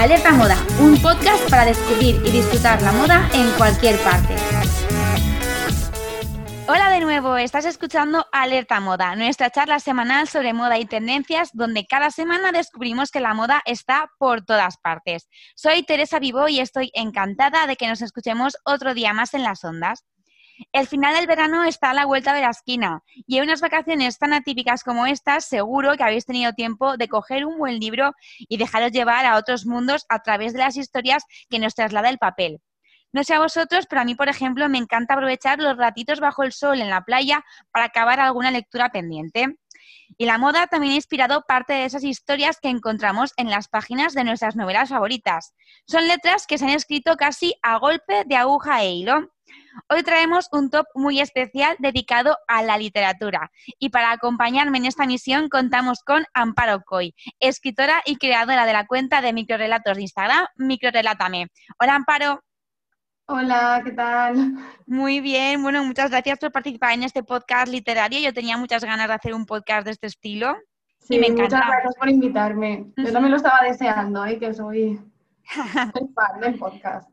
Alerta Moda, un podcast para descubrir y disfrutar la moda en cualquier parte. Hola de nuevo, estás escuchando Alerta Moda, nuestra charla semanal sobre moda y tendencias, donde cada semana descubrimos que la moda está por todas partes. Soy Teresa Vivo y estoy encantada de que nos escuchemos otro día más en las ondas. El final del verano está a la vuelta de la esquina y en unas vacaciones tan atípicas como estas, seguro que habéis tenido tiempo de coger un buen libro y dejaros llevar a otros mundos a través de las historias que nos traslada el papel. No sé a vosotros, pero a mí, por ejemplo, me encanta aprovechar los ratitos bajo el sol en la playa para acabar alguna lectura pendiente. Y la moda también ha inspirado parte de esas historias que encontramos en las páginas de nuestras novelas favoritas. Son letras que se han escrito casi a golpe de aguja e hilo. Hoy traemos un top muy especial dedicado a la literatura y para acompañarme en esta misión contamos con Amparo Coy, escritora y creadora de la cuenta de microrelatos de Instagram Microrelátame. Hola Amparo. Hola, ¿qué tal? Muy bien, bueno, muchas gracias por participar en este podcast literario. Yo tenía muchas ganas de hacer un podcast de este estilo. Sí, y me muchas gracias por invitarme. Yo también lo estaba deseando, ¿eh? que soy fan del podcast.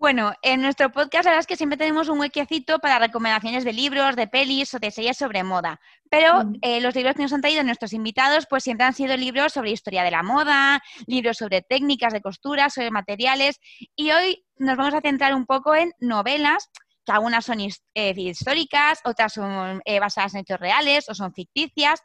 Bueno, en nuestro podcast la verdad es que siempre tenemos un huequecito para recomendaciones de libros, de pelis o de series sobre moda. Pero mm. eh, los libros que nos han traído nuestros invitados pues siempre han sido libros sobre historia de la moda, libros sobre técnicas de costura, sobre materiales. Y hoy nos vamos a centrar un poco en novelas que algunas son eh, históricas, otras son eh, basadas en hechos reales o son ficticias,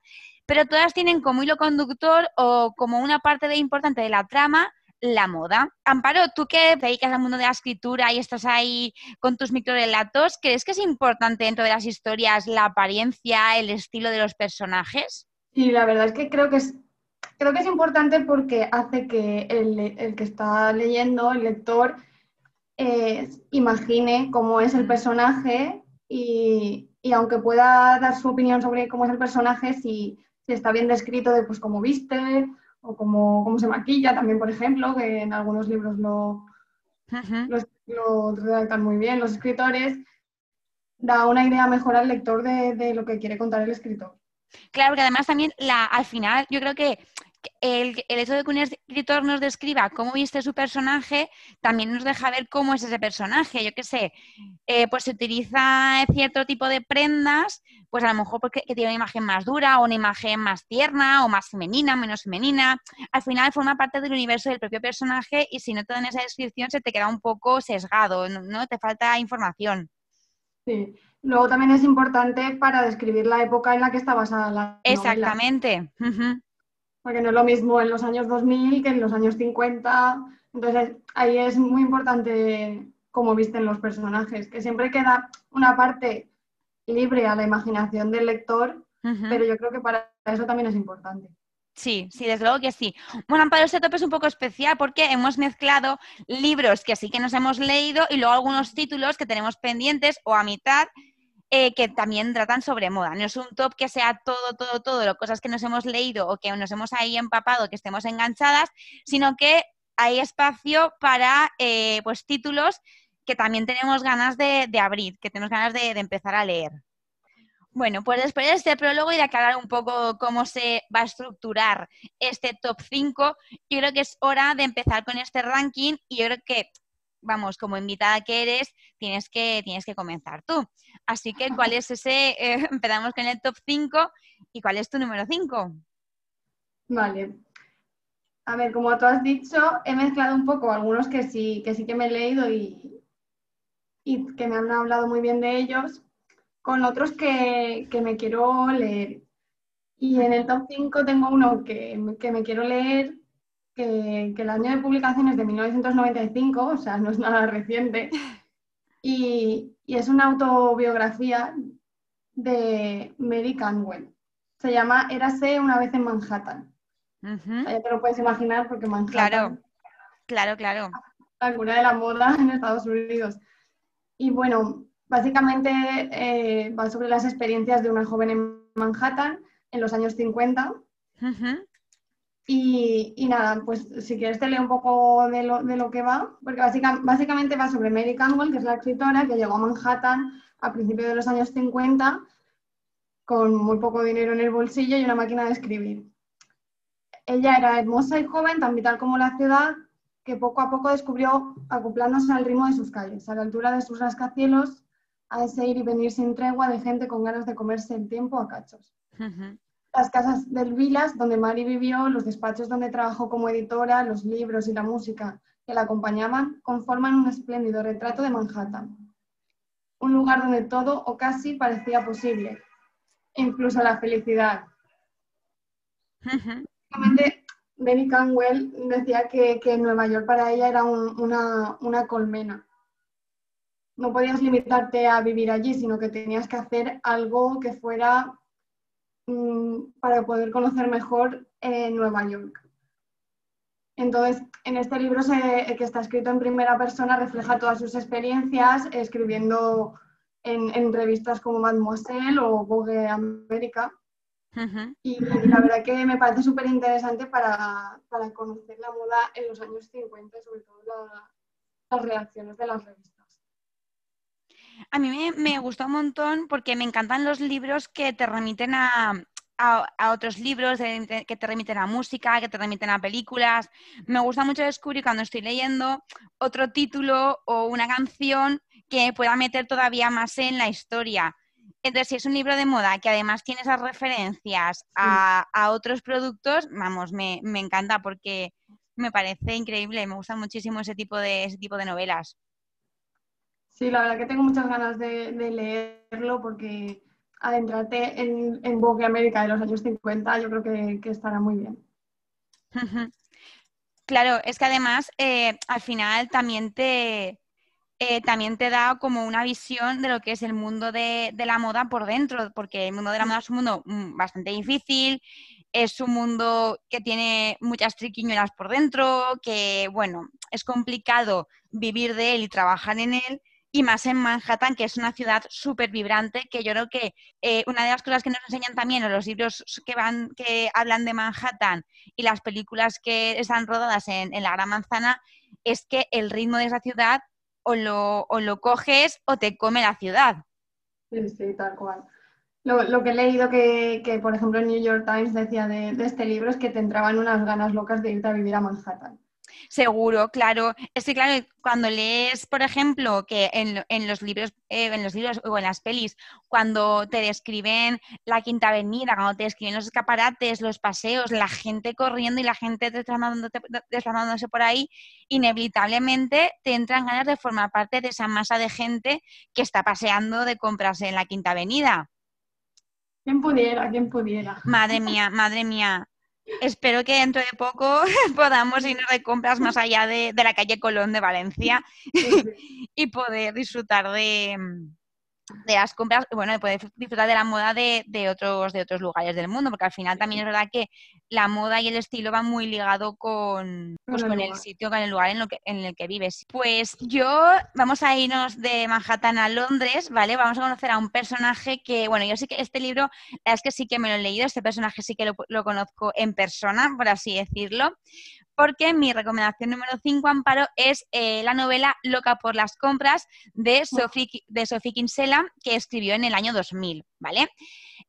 pero todas tienen como hilo conductor o como una parte de importante de la trama la moda. Amparo, tú que te dedicas al mundo de la escritura y estás ahí con tus microrelatos, ¿crees que es importante dentro de las historias la apariencia, el estilo de los personajes? Sí, la verdad es que creo que es, creo que es importante porque hace que el, que está leyendo, el lector, eh, imagine cómo es el personaje y, aunque pueda dar su opinión sobre cómo es el personaje, si, si está bien descrito de pues cómo viste o cómo, se maquilla también, por ejemplo, que en algunos libros lo, lo, redactan muy bien los escritores, da una idea mejor al lector de, de, lo que quiere contar el escritor. Claro, que además también la, al final yo creo que el, hecho de que un escritor nos describa cómo viste su personaje también nos deja ver cómo es ese personaje. Yo qué sé, eh, pues se utiliza cierto tipo de prendas, pues a lo mejor porque tiene una imagen más dura o una imagen más tierna o más femenina, menos femenina. Al final forma parte del universo del propio personaje y si no te dan esa descripción se te queda un poco sesgado, ¿no? Te falta información. Sí. Luego también es importante para describir la época en la que está basada la Exactamente porque no es lo mismo en los años 2000 que en los años 50. Entonces ahí es muy importante cómo visten los personajes, que siempre queda una parte libre a la imaginación del lector, pero yo creo que para eso también es importante. Sí, sí, desde luego que sí. Bueno, para este top es un poco especial porque hemos mezclado libros que sí que nos hemos leído y luego algunos títulos que tenemos pendientes o a mitad eh, que también tratan sobre moda. No es un top que sea todo, todo, todo, cosas que nos hemos leído o que nos hemos ahí empapado, que estemos enganchadas, sino que hay espacio para eh, pues títulos que también tenemos ganas de, abrir, que tenemos ganas de, empezar a leer. Bueno, pues después de este prólogo y de aclarar un poco cómo se va a estructurar este top 5, yo creo que es hora de empezar con este ranking y yo creo que vamos, como invitada que eres, tienes que, tienes que comenzar tú. Así que, ¿cuál es ese? Eh, empezamos con el top 5 y ¿cuál es tu número 5? Vale. A ver, como tú has dicho, he mezclado un poco algunos que sí que, sí que me he leído y, y que me han hablado muy bien de ellos, con otros que, que me quiero leer. Y en el top 5 tengo uno que, que me quiero leer, que, el año de publicación es de 1995, o sea, no es nada reciente, y, es una autobiografía de Mary Canwell. Se llama Érase una vez en Manhattan. ya te lo puedes imaginar porque Manhattan... Claro, claro, claro. La cuna de la moda en Estados Unidos. Y bueno, básicamente eh, va sobre las experiencias de una joven en Manhattan en los años 50. Y, nada, pues si quieres te leo un poco de lo, de lo que va, porque básicamente va sobre Mary Campbell, que es la escritora que llegó a Manhattan a principios de los años 50 con muy poco dinero en el bolsillo y una máquina de escribir. Ella era hermosa y joven, tan vital como la ciudad, que poco a poco descubrió acoplándose al ritmo de sus calles, a la altura de sus rascacielos, a ese ir y venir sin tregua de gente con ganas de comerse el tiempo a cachos. Las casas del Vilas, donde Mari vivió, los despachos donde trabajó como editora, los libros y la música que la acompañaban, conforman un espléndido retrato de Manhattan. Un lugar donde todo o casi parecía posible, incluso la felicidad. Benny Canwell decía que, Nueva York para ella era una, colmena. No podías limitarte a vivir allí, sino que tenías que hacer algo que fuera para poder conocer mejor eh, Nueva York. Entonces, en este libro que está escrito en primera persona refleja todas sus experiencias escribiendo en, revistas como Mademoiselle o Vogue América. Y la verdad que me parece súper interesante para, conocer la moda en los años 50, sobre todo las reacciones de las revistas. A mí me, me gustó un montón porque me encantan los libros que te remiten a, a, otros libros que te remiten a música, que te remiten a películas. Me gusta mucho descubrir cuando estoy leyendo otro título o una canción que pueda meter todavía más en la historia. Entonces, si es un libro de moda que además tiene esas referencias a, otros productos, vamos, me, encanta porque me parece increíble, me gusta muchísimo ese tipo de, ese tipo de novelas. Sí, la verdad que tengo muchas ganas de leerlo porque adentrarte en, en Vogue América de los años 50, yo creo que, estará muy bien. Claro, es que además eh, al final también te, eh, también te da como una visión de lo que es el mundo de, la moda por dentro, porque el mundo de la moda es un mundo mm, bastante difícil, es un mundo que tiene muchas triquiñuelas por dentro, que bueno, es complicado vivir de él y trabajar en él, y más en Manhattan, que es una ciudad súper vibrante, que yo creo que eh, una de las cosas que nos enseñan también en los libros que, van, que hablan de Manhattan y las películas que están rodadas en, la Gran Manzana, es que el ritmo de esa ciudad o lo, lo coges o te come la ciudad. Sí, sí, tal cual. Lo, que he leído que, por ejemplo, el New York Times decía de, de, este libro es que te entraban unas ganas locas de irte a vivir a Manhattan. Seguro, claro. Es que, claro, cuando lees, por ejemplo, que en, los libros, eh, en los libros o en las pelis, cuando te describen la Quinta Avenida, cuando te describen los escaparates, los paseos, la gente corriendo y la gente desplazándose por ahí, inevitablemente te entran ganas de formar parte de esa masa de gente que está paseando de compras en la Quinta Avenida. ¿Quién pudiera? ¿Quién pudiera? Madre mía, madre mía. Espero que dentro de poco podamos irnos de compras más allá de, de la calle Colón de Valencia y poder disfrutar de, de las compras, bueno, de poder disfrutar de la moda de, de, otros, de otros lugares del mundo, porque al final también es verdad que la moda y el estilo van muy ligado con, pues, con el sitio, con el lugar en, lo que, en el que vives. Pues yo, vamos a irnos de Manhattan a Londres, ¿vale? Vamos a conocer a un personaje que, bueno, yo sí que este libro, la verdad es que sí que me lo he leído, este personaje sí que lo, lo conozco en persona, por así decirlo, porque mi recomendación número 5, Amparo, es eh, la novela Loca por las compras de Sophie, de Sophie Kinsella, que escribió en el año 2000, ¿vale?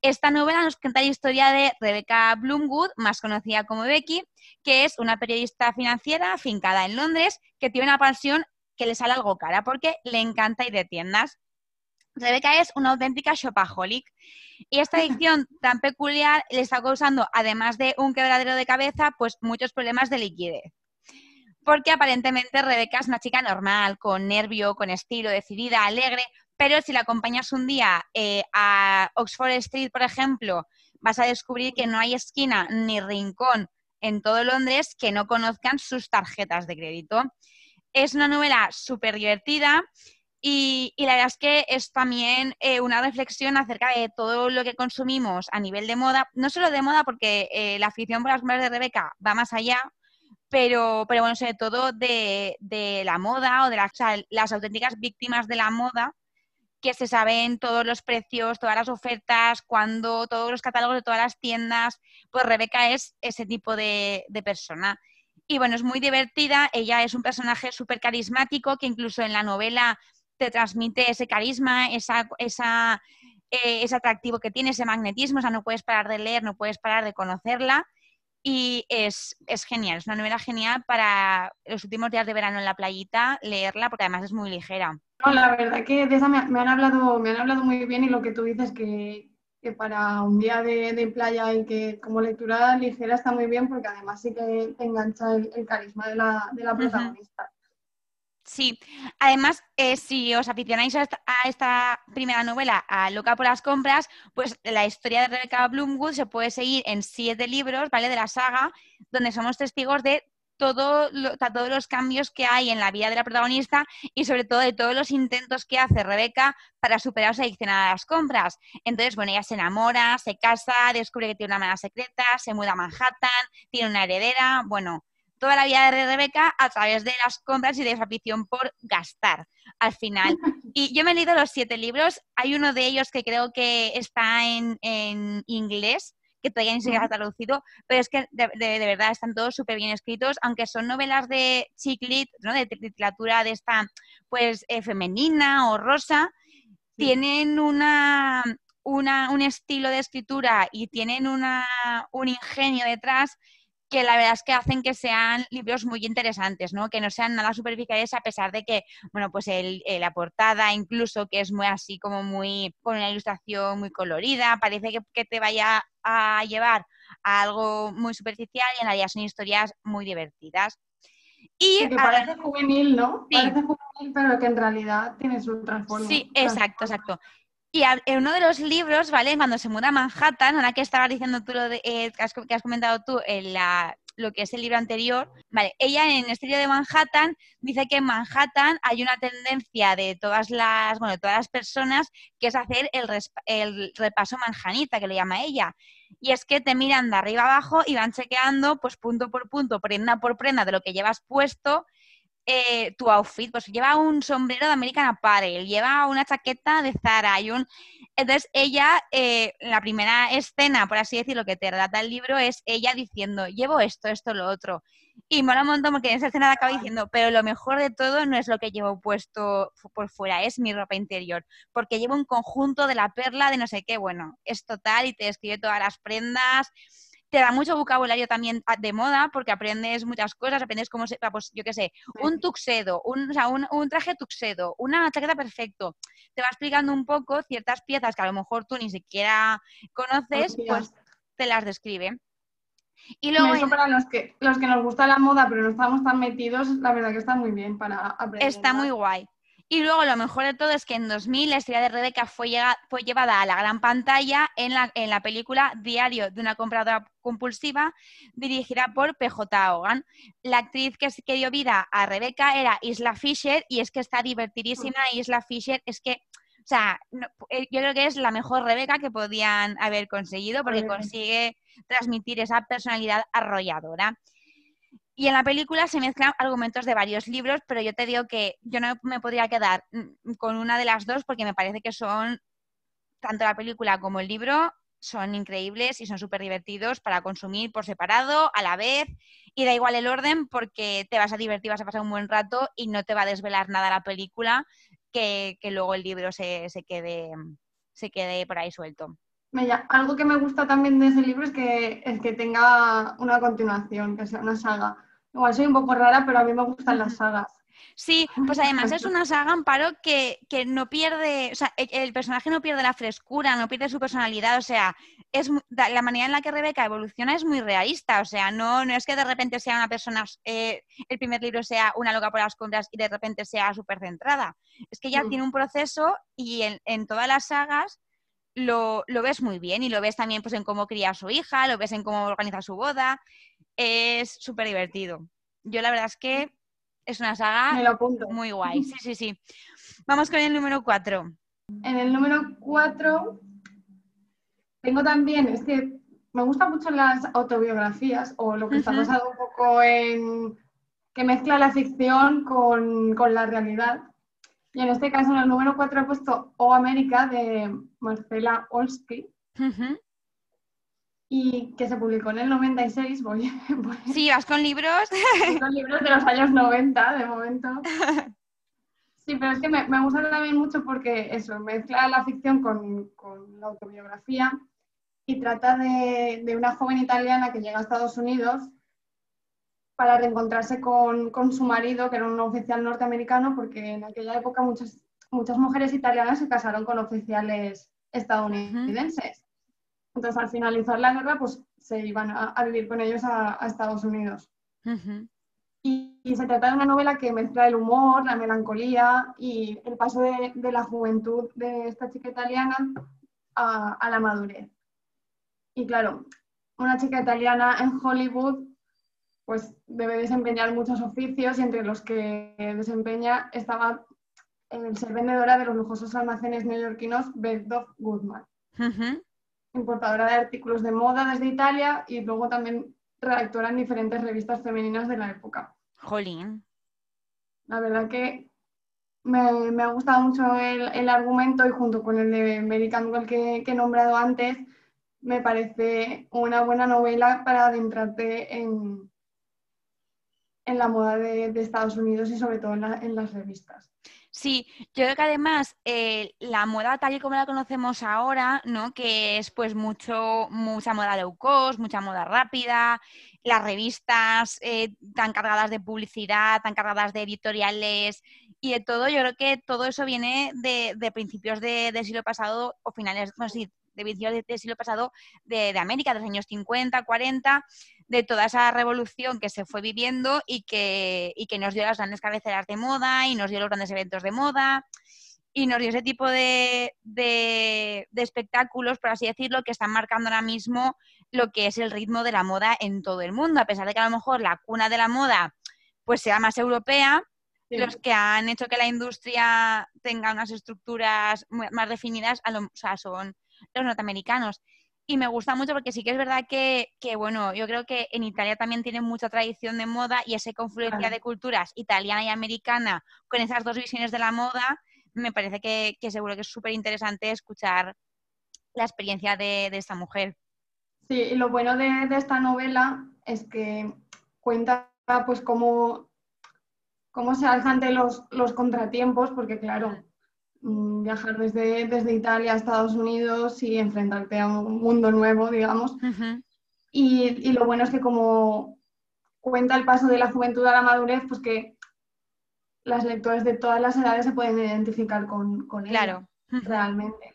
Esta novela nos cuenta la historia de Rebecca Bloomwood, más conocida como Becky, que es una periodista financiera afincada en Londres, que tiene una pasión que le sale algo cara, porque le encanta ir de tiendas. Rebeca es una auténtica shopaholic y esta adicción tan peculiar le está causando, además de un quebradero de cabeza, pues muchos problemas de liquidez. Porque aparentemente Rebeca es una chica normal, con nervio, con estilo, decidida, alegre, pero si la acompañas un día eh, a Oxford Street, por ejemplo, vas a descubrir que no hay esquina ni rincón en todo Londres que no conozcan sus tarjetas de crédito. Es una novela súper divertida y, la verdad es que es también eh, una reflexión acerca de todo lo que consumimos a nivel de moda, no solo de moda, porque eh, la afición por las mujeres de Rebeca va más allá, pero, pero bueno, sobre todo de, la moda o de las, las auténticas víctimas de la moda, que se saben todos los precios, todas las ofertas, cuando todos los catálogos de todas las tiendas, pues Rebeca es ese tipo de, de persona. Y bueno, es muy divertida, ella es un personaje súper carismático que incluso en la novela te transmite ese carisma, esa, esa, eh, ese atractivo que tiene, ese magnetismo, o sea, no puedes parar de leer, no puedes parar de conocerla. y es, es, genial, es una novela genial para los últimos días de verano en la playita leerla porque además es muy ligera. No, la verdad que de esa me, han hablado, me han hablado muy bien y lo que tú dices que, que para un día de, playa y que como lectura ligera está muy bien porque además sí que te engancha el, carisma de la, de la protagonista. Sí, además, eh, si os aficionáis a esta, primera novela, a Loca por las compras, pues la historia de Rebecca Bloomwood se puede seguir en siete libros, ¿vale? De la saga, donde somos testigos de todo todos los cambios que hay en la vida de la protagonista y sobre todo de todos los intentos que hace Rebeca para superar su adicción a las compras. Entonces, bueno, ella se enamora, se casa, descubre que tiene una mala secreta, se muda a Manhattan, tiene una heredera, bueno, toda la vida de Rebeca a través de las compras y de su afición por gastar al final. Y yo me he leído los siete libros, hay uno de ellos que creo que está en, inglés, que todavía ni se ha traducido, pero es que de, verdad están todos súper bien escritos, aunque son novelas de chiclit, ¿no? de literatura de esta, pues, eh, femenina o rosa, tienen una, una, un estilo de escritura y tienen una, un ingenio detrás que la verdad es que hacen que sean libros muy interesantes, ¿no? Que no sean nada superficiales a pesar de que, bueno, pues el, la portada incluso que es muy así como muy, con una ilustración muy colorida, parece que, te vaya a llevar a algo muy superficial y en realidad son historias muy divertidas. Y que parece juvenil, ¿no? Parece juvenil, pero que en realidad tiene su transformación. Sí, exacto, exacto. Y en uno de los libros, ¿vale? Cuando se muda a Manhattan, ahora que estabas diciendo tú lo de, eh, que, has, comentado tú en la, lo que es el libro anterior, ¿vale? Ella en este libro de Manhattan dice que en Manhattan hay una tendencia de todas las, bueno, todas las personas que es hacer el, el repaso manjanita, que le llama ella. Y es que te miran de arriba abajo y van chequeando, pues punto por punto, prenda por prenda de lo que llevas puesto eh, tu outfit, pues lleva un sombrero de American Apparel, lleva una chaqueta de Zara y un... Entonces ella, eh, la primera escena, por así decirlo, que te relata el libro es ella diciendo, llevo esto, esto, lo otro. Y mola un montón porque en esa escena acaba diciendo, pero lo mejor de todo no es lo que llevo puesto por fuera, es mi ropa interior, porque llevo un conjunto de la perla de no sé qué, bueno, es total y te describe todas las prendas, te da mucho vocabulario también ah, de moda porque aprendes muchas cosas, aprendes cómo se, pues yo qué sé, un tuxedo, un, o sea, un, un, traje tuxedo, una chaqueta perfecto. Te va explicando un poco ciertas piezas que a lo mejor tú ni siquiera conoces, pues te las describe. Y luego Eso para los que, los que nos gusta la moda pero no estamos tan metidos, la verdad que está muy bien para aprender. Está muy guay. Y luego lo mejor de todo es que en 2000 la historia de Rebeca fue, fue llevada a la gran pantalla en la, en la, película Diario de una compradora compulsiva, dirigida por PJ Hogan. La actriz que, que dio vida a Rebeca era Isla Fisher y es que está divertidísima. Isla Fisher es que o sea, eh, yo creo que es la mejor Rebeca que podían haber conseguido porque consigue transmitir esa personalidad arrolladora. Y en la película se mezclan argumentos de varios libros, pero yo te digo que yo no me podría quedar mm, con una de las dos porque me parece que son, tanto la película como el libro, son increíbles y son súper divertidos para consumir por separado, a la vez, y da igual el orden porque te vas a divertir, vas a pasar un buen rato y no te va a desvelar nada la película que, luego el libro se, quede, se quede por ahí suelto. Algo que me gusta también de ese libro es que, es que tenga una continuación, que sea una saga. Igual soy un poco rara, pero a mí me gustan las sagas. Sí, pues además es una saga, Amparo, que, que no pierde, o sea, el, personaje no pierde la frescura, no pierde su personalidad, o sea, es la manera en la que Rebeca evoluciona es muy realista, o sea, no, no es que de repente sea una persona, eh, el primer libro sea una loca por las compras y de repente sea súper centrada, es que ya mm. tiene un proceso y en, en todas las sagas lo, lo, ves muy bien y lo ves también pues en cómo cría a su hija, lo ves en cómo organiza su boda, es súper divertido. Yo la verdad es que es una saga muy guay. Sí, sí, sí. Vamos con el número 4. En el número 4 tengo también, es que me gustan mucho las autobiografías o lo que está basado un poco en que mezcla la ficción con, la realidad. Y en este caso, en el número 4 he puesto O América de Marcela Olsky y que se publicó en el 96. Voy, Sí, vas con libros. con libros de los años 90, de momento. Sí, pero es que me, gusta también mucho porque eso, mezcla la ficción con, la autobiografía. y trata de, de, una joven italiana que llega a Estados Unidos para reencontrarse con, con, su marido, que era un oficial norteamericano, porque en aquella época muchas, muchas mujeres italianas se casaron con oficiales estadounidenses. Entonces, al finalizar la guerra, pues se iban a, vivir con ellos a, Estados Unidos. y, se trata de una novela que mezcla el humor, la melancolía y el paso de, de la juventud de esta chica italiana a, a, la madurez. Y claro, una chica italiana en Hollywood pues debe desempeñar muchos oficios y entre los que desempeña estaba el ser vendedora de los lujosos almacenes neoyorquinos Beth Goodman importadora de artículos de moda desde Italia y luego también redactora en diferentes revistas femeninas de la época. Jolín. La verdad que me, ha gustado mucho el, argumento y junto con el de American Girl que, he nombrado antes, me parece una buena novela para adentrarte en, en la moda de, Estados Unidos y sobre todo en las revistas. Sí, yo creo que además eh, la moda tal y como la conocemos ahora, ¿no? Que es pues mucho, mucha moda low cost, mucha moda rápida, las revistas eh, tan cargadas de publicidad, tan cargadas de editoriales y de todo, yo creo que todo eso viene de, principios del siglo pasado o finales, no sé, de principios del siglo pasado de, de América, de los años 50, 40 de toda esa revolución que se fue viviendo y que, que nos dio las grandes cabeceras de moda y nos dio los grandes eventos de moda y nos dio ese tipo de, de, espectáculos, por así decirlo, que están marcando ahora mismo lo que es el ritmo de la moda en todo el mundo, a pesar de que a lo mejor la cuna de la moda pues sea más europea, los que han hecho que la industria tenga unas estructuras más definidas son los norteamericanos y me gusta mucho porque sí que es verdad que, bueno, yo creo que en Italia también tienen mucha tradición de moda y esa confluencia de culturas italiana y americana con esas dos visiones de la moda, me parece que, seguro que es súper interesante escuchar la experiencia de, esta mujer. Sí, y lo bueno de, esta novela es que cuenta pues cómo, cómo se alzan los, los contratiempos, porque claro, viajar desde, desde Italia a Estados Unidos y enfrentarte a un mundo nuevo, digamos. y, lo bueno es que como cuenta el paso de la juventud a la madurez, pues que las lectores de todas las edades se pueden identificar con, con claro. realmente.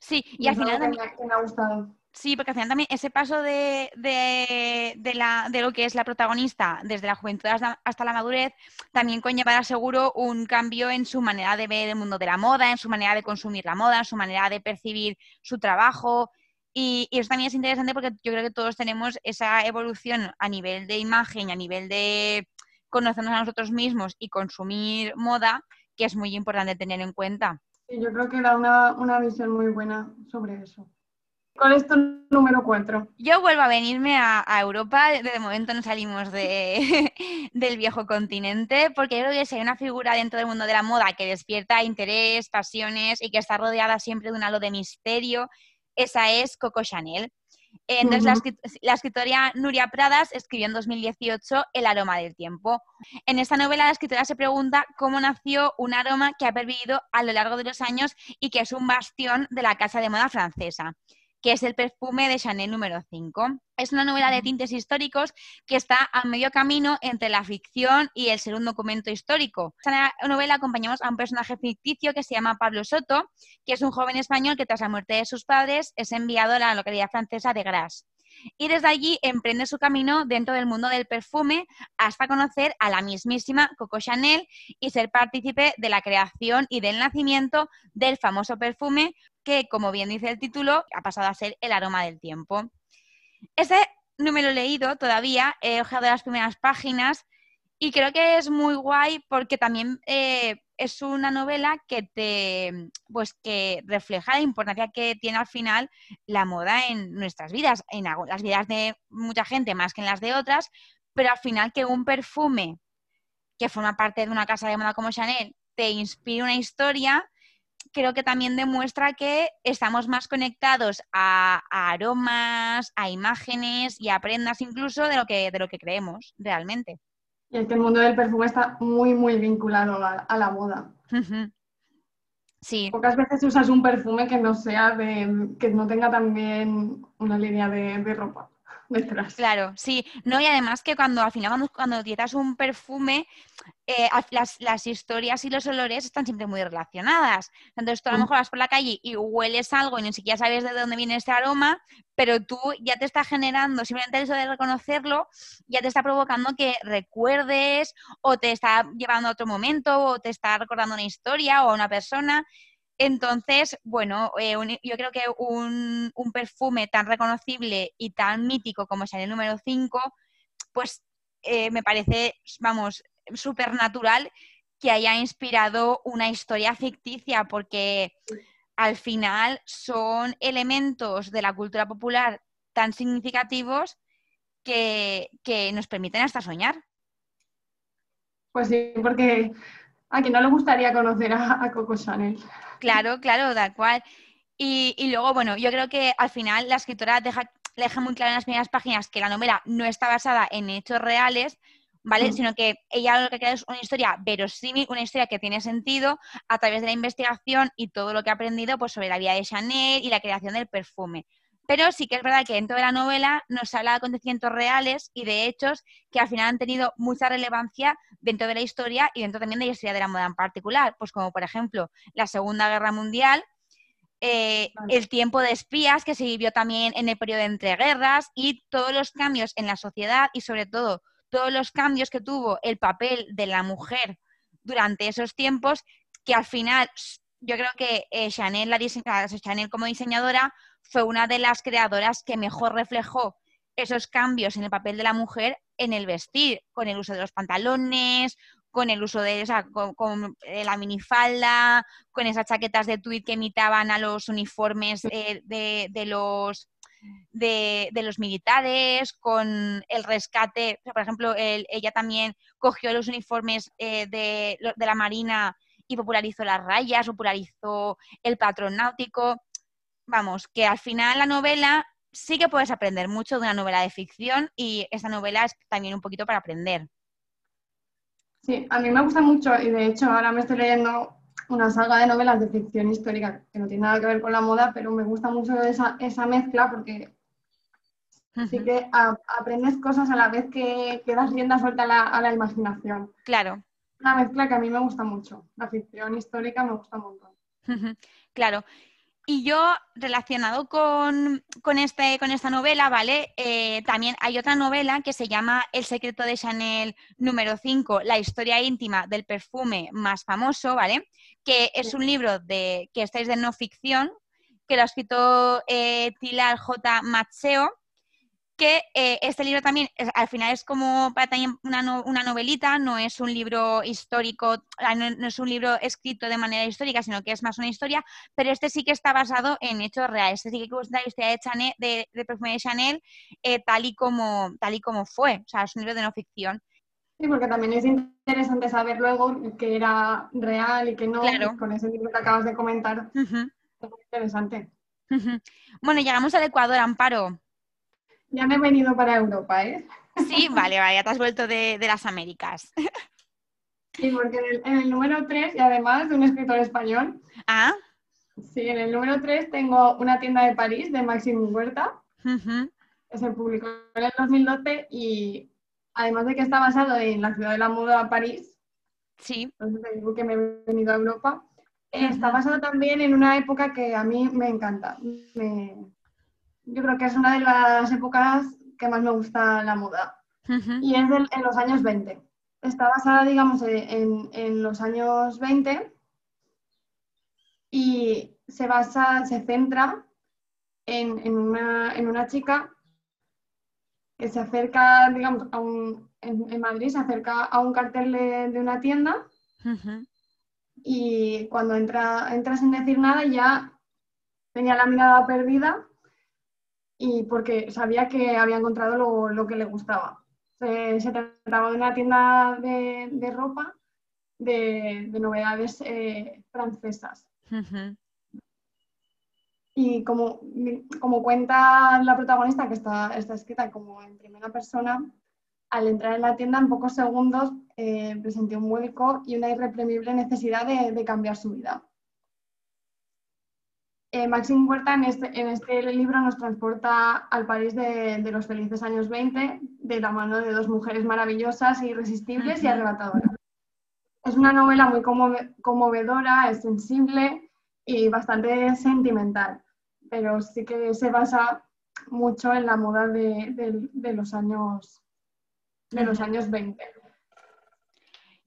Sí, y, al final también... me ha gustado. Sí, porque al final también ese paso de, lo que es la protagonista desde la juventud hasta, la madurez también conllevará seguro un cambio en su manera de ver el mundo de la moda, en su manera de consumir la moda, en su manera de percibir su trabajo. Y, eso también es interesante porque yo creo que todos tenemos esa evolución a nivel de imagen, a nivel de conocernos a nosotros mismos y consumir moda, que es muy importante tener en cuenta. Sí, yo creo que da una visión muy buena sobre eso. ¿Cuál es tu número cuatro? Yo vuelvo a venirme a, Europa. De momento no salimos de, del viejo continente, porque creo que si hay una figura dentro del mundo de la moda que despierta interés, pasiones y que está rodeada siempre de un halo de misterio, esa es Coco Chanel. Entonces, la, escritora Nuria Pradas escribió en 2018 El aroma del tiempo. En esta novela, la escritora se pregunta cómo nació un aroma que ha pervivido a lo largo de los años y que es un bastión de la casa de moda francesa que es el perfume de Chanel número 5. Es una novela de tintes históricos que está a medio camino entre la ficción y el ser un documento histórico. En esta novela acompañamos a un personaje ficticio que se llama Pablo Soto, que es un joven español que tras la muerte de sus padres es enviado a la localidad francesa de Grasse y desde allí emprende su camino dentro del mundo del perfume hasta conocer a la mismísima Coco Chanel y ser partícipe de la creación y del nacimiento del famoso perfume que, como bien dice el título, ha pasado a ser el aroma del tiempo. Ese no me lo he leído todavía, he ojeado las primeras páginas y creo que es muy guay porque también eh, es una novela que te pues que refleja la importancia que tiene al final la moda en nuestras vidas, en las vidas de mucha gente más que en las de otras, pero al final que un perfume que forma parte de una casa de moda como Chanel te inspire una historia, creo que también demuestra que estamos más conectados a, aromas, a imágenes y a prendas incluso de lo que, de lo que creemos realmente. Y es que el mundo del perfume está muy, muy vinculado a, la moda. Sí. Pocas veces usas un perfume que no sea de, que no tenga también una línea de, de ropa detrás. Claro, sí. No, y además que cuando al final cuando, cuando utilizas un perfume, eh, las, las historias y los olores están siempre muy relacionadas. Entonces tú a lo Mm. mejor vas por la calle y hueles algo y ni siquiera sabes de dónde viene este aroma, pero tú ya te está generando, simplemente eso de reconocerlo, ya te está provocando que recuerdes o te está llevando a otro momento o te está recordando una historia o a una persona. Entonces, bueno, eh, yo creo que un, perfume tan reconocible y tan mítico como es el número 5, pues eh, me parece, vamos, súper natural que haya inspirado una historia ficticia, porque al final son elementos de la cultura popular tan significativos que, que nos permiten hasta soñar. Pues sí, porque a quien no le gustaría conocer a, a Coco Chanel. Claro, claro, tal cual. Y, y luego, bueno, yo creo que al final la escritora deja, deja muy claro en las primeras páginas que la novela no está basada en hechos reales, ¿vale? Mm. Sino que ella lo que crea es una historia verosímil, una historia que tiene sentido a través de la investigación y todo lo que ha aprendido pues, sobre la vida de Chanel y la creación del perfume. Pero sí que es verdad que dentro de la novela nos habla de acontecimientos reales y de hechos que al final han tenido mucha relevancia dentro de la historia y dentro también de la historia de la moda en particular. Pues como por ejemplo la Segunda Guerra Mundial, eh, Vale. el tiempo de espías que se vivió también en el periodo de entreguerras y todos los cambios en la sociedad y sobre todo todos los cambios que tuvo el papel de la mujer durante esos tiempos que al final yo creo que eh, Chanel, la Chanel como diseñadora fue una de las creadoras que mejor reflejó esos cambios en el papel de la mujer en el vestir, con el uso de los pantalones, con el uso de esa, con, con, eh, la minifalda, con esas chaquetas de tweed que imitaban a los uniformes eh, de, de los de, de los militares, con el rescate, o sea, por ejemplo, el- ella también cogió los uniformes eh, de, de la Marina y popularizó las rayas, popularizó el patrón náutico. Vamos, que al final la novela sí que puedes aprender mucho de una novela de ficción y esta novela es también un poquito para aprender. Sí, a mí me gusta mucho y de hecho ahora me estoy leyendo una saga de novelas de ficción histórica que no tiene nada que ver con la moda, pero me gusta mucho esa, esa mezcla porque sí que a- aprendes cosas a la vez que, que das rienda suelta a la, a la imaginación. Claro. Una mezcla que a mí me gusta mucho. La ficción histórica me gusta un montón. Claro. Y yo, relacionado con, con este, con esta novela, ¿vale? Eh, también hay otra novela que se llama El secreto de Chanel número 5, la historia íntima del perfume más famoso, ¿vale? Que es un libro de, que estáis de no ficción, que lo ha escrito eh, Tilar J. Matseo, que eh, este libro también es- al final es como para también una, no- una novelita, no es un libro histórico, ah, no, no es un libro escrito de manera histórica, sino que es más una historia, pero este sí que está basado en hechos reales, este sí que cuenta la historia de Chanel, de, de perfume de Chanel eh, tal, y como, tal y como fue, o sea, es un libro de no ficción. Sí, porque también es interesante saber luego que era real y que no, Claro. con ese libro que acabas de comentar. Es muy interesante. Bueno, llegamos al Ecuador, Amparo. Ya me he venido para Europa, ¿eh? Sí, vale, vale, ya te has vuelto de, de las Américas. Sí, porque en el, en el número 3, y además de un escritor español, Ah, sí, en el número 3 tengo una tienda de París de Maxim Huerta, ujú, que se publicó en el 2012 y además de que está basado en la ciudad de la moda París, sí, entonces te digo que me he venido a Europa, está basado también en una época que a mí me encanta. Me- yo creo que es una de las épocas que más me gusta la moda. y es del- en los años 20. Está basada, digamos, en, en los años 20 y se basa, se centra en, en una, en una chica que se acerca, digamos, a un, en, Madrid, se acerca a un cartel de, de una tienda y cuando entra, entra sin decir nada ya tenía la mirada perdida y porque sabía que había encontrado lo, lo que le gustaba. Se, se trataba de una tienda de, de ropa de, de novedades eh, francesas. Y como, como cuenta la protagonista, que está, está escrita como en primera persona, al entrar en la tienda en pocos segundos eh, presenté un vuelco y una irreprimible necesidad de, de cambiar su vida. Eh, Maxim Huerta en este, en este libro nos transporta al París de, los felices años 20 de la mano de dos mujeres maravillosas, irresistibles y arrebatadoras. Es una novela muy conmovedora, es sensible y bastante sentimental, pero sí que se basa mucho en la moda de, los años de los años 20.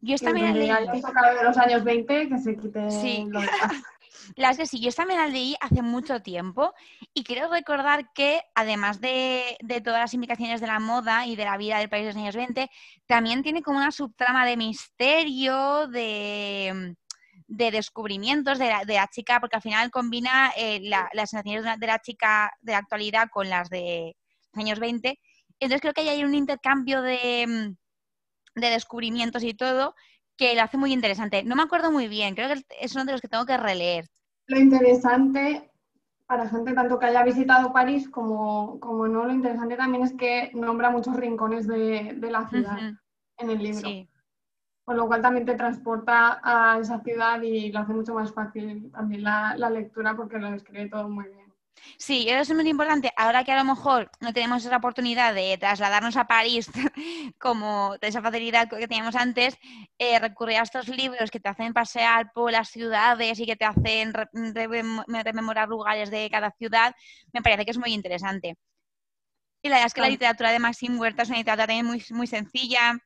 Yo también leí... de los años 20 que se quite sí. Las que sí, yo también la leí hace mucho tiempo y quiero recordar que además de, todas las indicaciones de la moda y de la vida del país de los años 20, también tiene como una subtrama de misterio, de, descubrimientos de la, chica, porque al final combina eh, las sensaciones de la chica de la actualidad con las de los años 20. Entonces creo que hay un intercambio de, de descubrimientos y todo que lo hace muy interesante. No me acuerdo muy bien, creo que es uno de los que tengo que releer. Lo interesante para gente tanto que haya visitado París como, como no, lo interesante también es que nombra muchos rincones de, la ciudad en el libro. Con lo cual también te transporta a esa ciudad y lo hace mucho más fácil también la, la lectura porque lo describe todo muy bien. Sí, eso es muy importante. Ahora que a lo mejor no tenemos esa oportunidad de trasladarnos a París como de esa facilidad que teníamos antes, eh, recurrir a estos libros que te hacen pasear por las ciudades y que te hacen rememorar lugares de cada ciudad, me parece que es muy interesante. Y la verdad es que la literatura de Maxim Huerta es una literatura también muy, muy sencilla,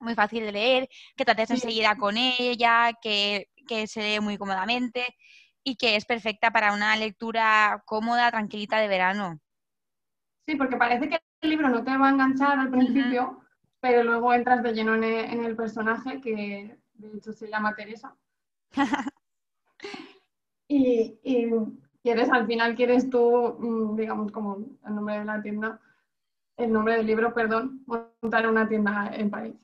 muy fácil de leer, que te haces enseguida con ella, que, que se lee muy cómodamente y que es perfecta para una lectura cómoda, tranquilita de verano. Sí, porque parece que el libro no te va a enganchar al principio, pero luego entras de lleno en el, personaje que de hecho se llama Teresa. y, y quieres, al final quieres tú, mm, digamos, como el nombre de la tienda, el nombre del libro, perdón, montar una tienda en París.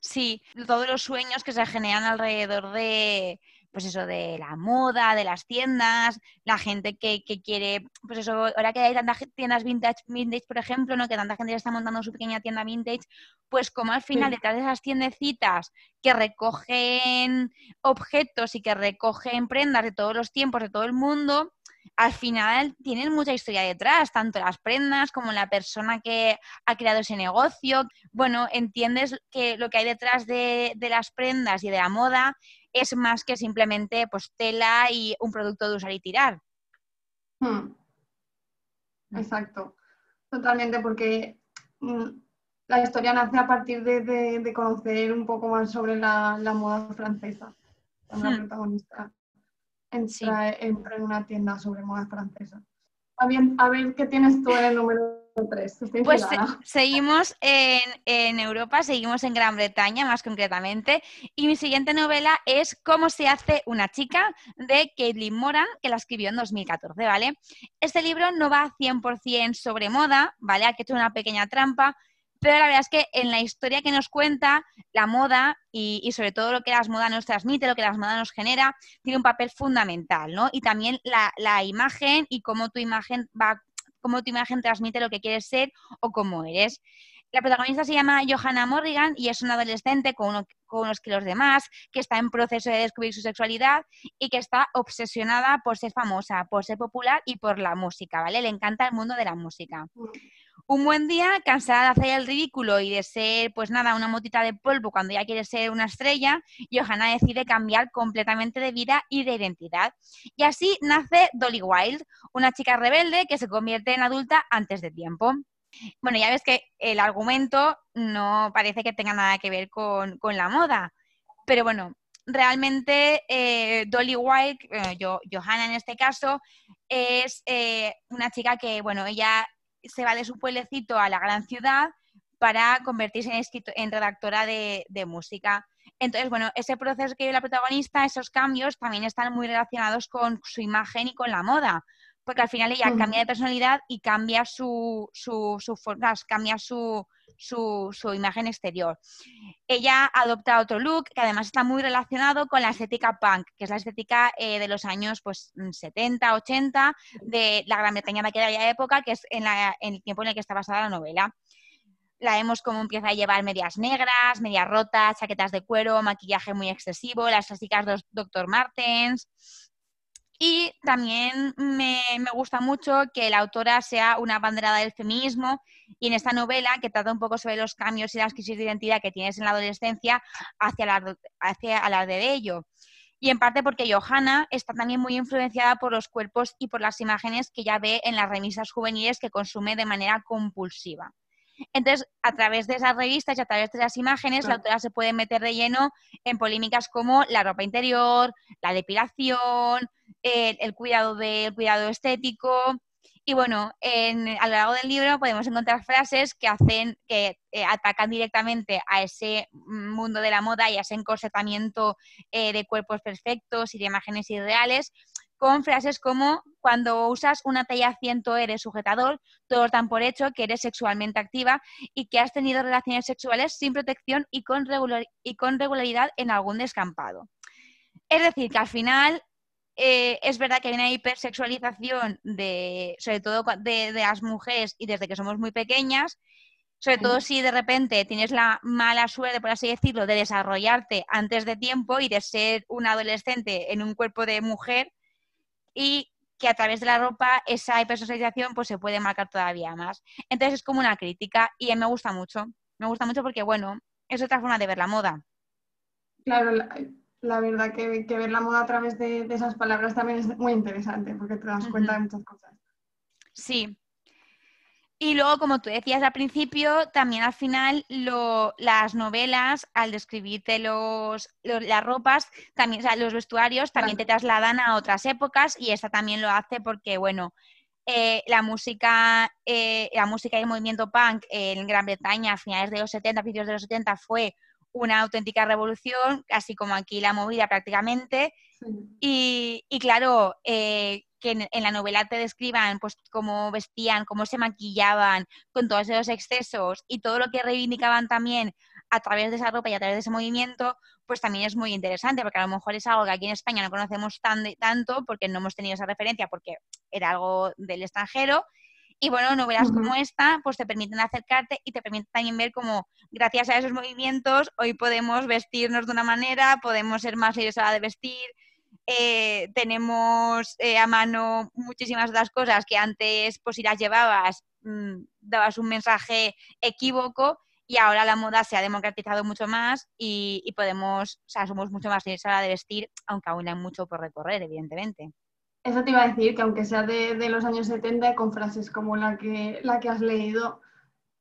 Sí, todos los sueños que se generan alrededor de, pues eso, de la moda, de las tiendas, la gente que, quiere, pues eso, ahora que hay tantas tiendas vintage, vintage, por ejemplo, ¿no? que tanta gente está montando su pequeña tienda vintage, pues como al final detrás de esas tiendecitas que recogen objetos y que recogen prendas de todos los tiempos, de todo el mundo, al final tienen mucha historia detrás, tanto las prendas como la persona que ha creado ese negocio. Bueno, entiendes que lo que hay detrás de, de las prendas y de la moda es más que simplemente pues, tela y un producto de usar y tirar. Hmm. Exacto, totalmente, porque mm, la historia nace a partir de, conocer un poco más sobre la, moda francesa. La hmm. protagonista entra, entra, en una tienda sobre moda francesa. A, a ver qué tienes tú en el número pues seguimos en, Europa, seguimos en Gran Bretaña más concretamente. Y mi siguiente novela es Cómo se hace una chica de Caitlin Moran, que la escribió en 2014, ¿vale? Este libro no va 100% sobre moda, ¿vale? Aquí he hecho una pequeña trampa, pero la verdad es que en la historia que nos cuenta, la moda y, sobre todo lo que las modas nos transmite, lo que las modas nos genera, tiene un papel fundamental, ¿no? Y también la, imagen y cómo tu imagen va cómo tu imagen transmite lo que quieres ser o cómo eres. La protagonista se llama Johanna Morrigan y es una adolescente con, uno, con unos kilos de más, que está en proceso de descubrir su sexualidad y que está obsesionada por ser famosa, por ser popular y por la música, ¿vale? Le encanta el mundo de la música. Un buen día, cansada de hacer el ridículo y de ser, pues nada, una motita de polvo cuando ya quiere ser una estrella, Johanna decide cambiar completamente de vida y de identidad. Y así nace Dolly Wild, una chica rebelde que se convierte en adulta antes de tiempo. Bueno, ya ves que el argumento no parece que tenga nada que ver con, la moda, pero bueno, realmente eh, Dolly White, eh, Johanna en este caso, es eh, una chica que, bueno, ella se va de su pueblecito a la gran ciudad para convertirse en, en redactora de, música. Entonces, bueno, ese proceso que vive la protagonista, esos cambios también están muy relacionados con su imagen y con la moda, porque al final ella cambia de personalidad y cambia su, su, su cambia su, su, imagen exterior. Ella adopta otro look que además está muy relacionado con la estética punk, que es la estética eh, de los años pues, 70, 80 de la Gran Bretaña de aquella época, que es en, el tiempo en el que está basada la novela la vemos como empieza a llevar medias negras, medias rotas, chaquetas de cuero, maquillaje muy excesivo, las clásicas dos Dr. Martens. Y también me, gusta mucho que la autora sea una banderada del feminismo y en esta novela, que trata un poco sobre los cambios y las crisis de identidad que tienes en la adolescencia, hacia, la, hacia hablar de ello. Y en parte porque Johanna está también muy influenciada por los cuerpos y por las imágenes que ya ve en las revistas juveniles que consume de manera compulsiva. Entonces, a través de esas revistas y a través de esas imágenes, la autora se puede meter de lleno en polémicas como la ropa interior, la depilación, el, cuidado del cuidado estético. Y bueno, a lo largo del libro podemos encontrar frases que hacen, que eh, atacan directamente a ese mundo de la moda y a ese encorsetamiento eh, de cuerpos perfectos y de imágenes irreales, con frases como cuando usas una talla 100 eres sujetador, todos dan por hecho que eres sexualmente activa y que has tenido relaciones sexuales sin protección y con, y con regularidad en algún descampado. Es decir, que al final eh, es verdad que hay una hipersexualización de, sobre todo de, las mujeres y desde que somos muy pequeñas, sobre todo si de repente tienes la mala suerte, por así decirlo, de desarrollarte antes de tiempo y de ser un adolescente en un cuerpo de mujer, y que a través de la ropa esa hipersocialización pues se puede marcar todavía más. Entonces es como una crítica y me gusta mucho. Me gusta mucho porque, bueno, es otra forma de ver la moda. Claro, la, verdad que, ver la moda a través de, de, esas palabras también es muy interesante porque te das cuenta de muchas cosas. Sí, y luego, como tú decías al principio, también al final las novelas, al describirte los, las ropas, también, los vestuarios, también te trasladan a otras épocas y esta también lo hace porque, bueno, eh, la música eh, la música y el movimiento punk en Gran Bretaña a finales de los 70, principios de los 70 fue una auténtica revolución, así como aquí la movida prácticamente. Y, y, claro, eh, que en, la novela te describan pues cómo vestían, cómo se maquillaban, con todos esos excesos y todo lo que reivindicaban también a través de esa ropa y a través de ese movimiento, pues también es muy interesante, porque a lo mejor es algo que aquí en España no conocemos tan tanto, porque no hemos tenido esa referencia, porque era algo del extranjero. Y bueno, novelas como esta, pues te permiten acercarte y te permiten también ver cómo, gracias a esos movimientos, hoy podemos vestirnos de una manera, podemos ser más libres a la de vestir, eh, tenemos eh, a mano muchísimas otras cosas que antes, pues si las llevabas, mm, dabas un mensaje equívoco y ahora la moda se ha democratizado mucho más y, podemos, o sea, somos mucho más libres a la de vestir, aunque aún hay mucho por recorrer, evidentemente. Eso te iba a decir, que aunque sea de, los años 70, con frases como la que, la que has leído,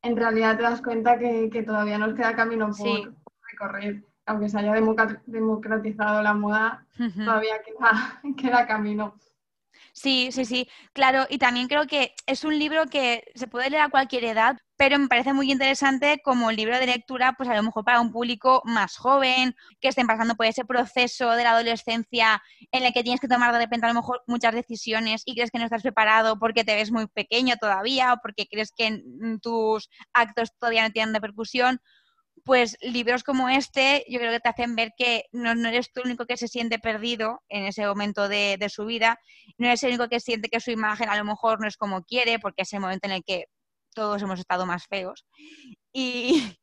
en realidad te das cuenta que, todavía nos queda camino por recorrer aunque se haya democratizado la moda, todavía queda, camino. Sí, sí, sí, claro. Y también creo que es un libro que se puede leer a cualquier edad, pero me parece muy interesante como libro de lectura, pues a lo mejor para un público más joven, que estén pasando por ese proceso de la adolescencia en el que tienes que tomar de repente a lo mejor muchas decisiones y crees que no estás preparado porque te ves muy pequeño todavía o porque crees que tus actos todavía no tienen repercusión pues libros como este yo creo que te hacen ver que no, eres tú el único que se siente perdido en ese momento de, su vida, no eres el único que siente que su imagen a lo mejor no es como quiere, porque es el momento en el que todos hemos estado más feos. Y,